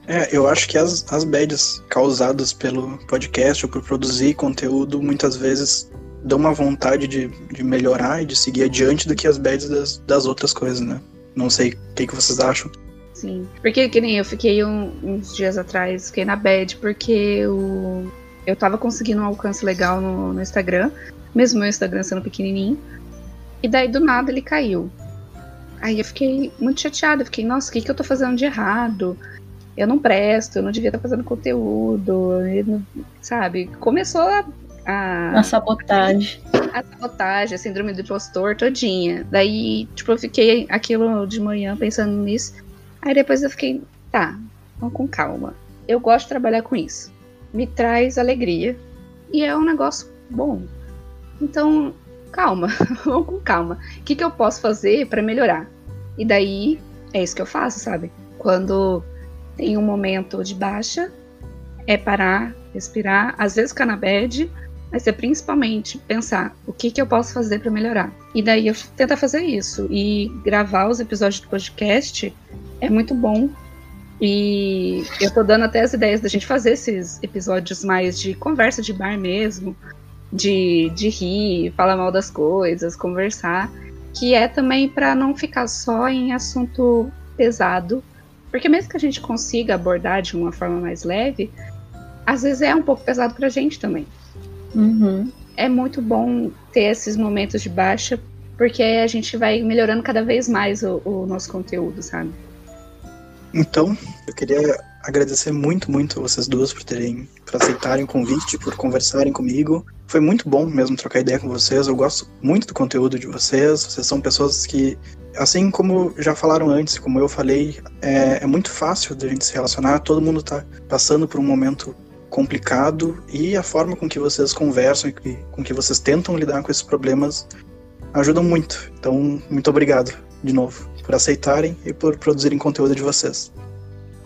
é, eu acho que as, as bads causadas pelo podcast ou por produzir conteúdo muitas vezes dão uma vontade de, de melhorar e de seguir adiante do que as bads das, das outras coisas, né? Não sei o que, que vocês acham. Sim, porque que nem eu fiquei um, uns dias atrás, fiquei na bad porque o eu tava conseguindo um alcance legal no, no Instagram, mesmo meu Instagram sendo pequenininho. E daí do nada ele caiu. Aí eu fiquei muito chateada, fiquei, nossa, o que, que eu tô fazendo de errado? Eu não presto, eu não devia estar fazendo conteúdo, sabe? Começou a, a. A sabotagem. A sabotagem, a síndrome do impostor todinha. Daí, tipo, eu fiquei aquilo de manhã pensando nisso. Aí depois eu fiquei, tá, vamos com calma. Eu gosto de trabalhar com isso me traz alegria e é um negócio bom. Então, calma, vamos com calma. O que, que eu posso fazer para melhorar? E daí é isso que eu faço, sabe? Quando tem um momento de baixa, é parar, respirar, às vezes ficar na bad, mas é principalmente pensar o que, que eu posso fazer para melhorar. E daí eu tento fazer isso. E gravar os episódios do podcast é muito bom e eu tô dando até as ideias da gente fazer esses episódios mais de conversa de bar mesmo, de, de rir, falar mal das coisas, conversar, que é também para não ficar só em assunto pesado, porque mesmo que a gente consiga abordar de uma forma mais leve, às vezes é um pouco pesado pra gente também. Uhum. É muito bom ter esses momentos de baixa, porque a gente vai melhorando cada vez mais o, o nosso conteúdo, sabe? Então, eu queria agradecer muito, muito a vocês duas por terem, por aceitarem o convite, por conversarem comigo. Foi muito bom mesmo trocar ideia com vocês. Eu gosto muito do conteúdo de vocês. Vocês são pessoas que, assim como já falaram antes, como eu falei, é, é muito fácil da gente se relacionar. Todo mundo está passando por um momento complicado e a forma com que vocês conversam e com que vocês tentam lidar com esses problemas ajudam muito. Então, muito obrigado de novo por aceitarem e por produzirem conteúdo de vocês.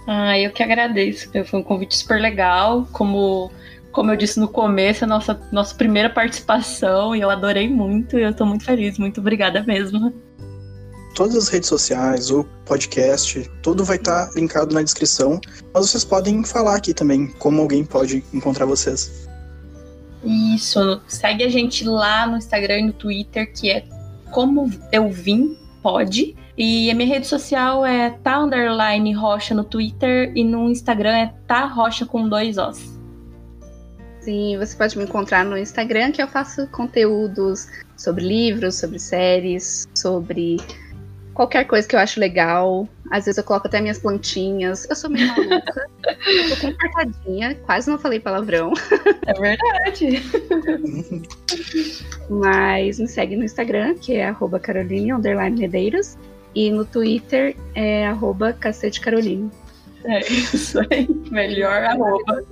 Ah, eu que agradeço. Foi um convite super legal. Como, como eu disse no começo, a nossa, nossa primeira participação e eu adorei muito. Eu estou muito feliz. Muito obrigada mesmo. Todas as redes sociais, o podcast, tudo vai estar tá linkado na descrição. Mas vocês podem falar aqui também como alguém pode encontrar vocês. Isso, segue a gente lá no Instagram e no Twitter, que é como eu vim, pode. E a minha rede social é tá underline rocha no Twitter e no Instagram é tá rocha com dois Os. Sim, você pode me encontrar no Instagram, que eu faço conteúdos sobre livros, sobre séries, sobre qualquer coisa que eu acho legal. Às vezes eu coloco até minhas plantinhas. Eu sou meio maluca. eu tô comportadinha, quase não falei palavrão. É verdade. Mas me segue no Instagram, que é arroba Caroline Medeiros. E no Twitter é arroba Cacete Caroline. É isso aí. Melhor arroba.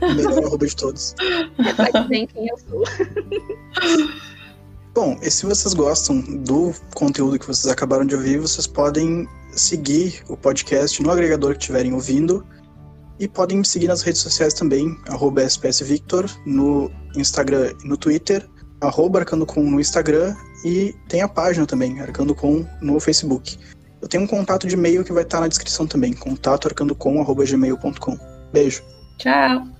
Melhor arroba de todos. Reflete bem quem eu sou. Bom, e se vocês gostam do conteúdo que vocês acabaram de ouvir, vocês podem seguir o podcast no agregador que estiverem ouvindo e podem me seguir nas redes sociais também, arroba SPSVictor, no Instagram e no Twitter, arroba Arcandocom no Instagram e tem a página também, Arcandocom no Facebook. Eu tenho um contato de e-mail que vai estar na descrição também, contato arcandocom.gmail.com. Beijo. Tchau.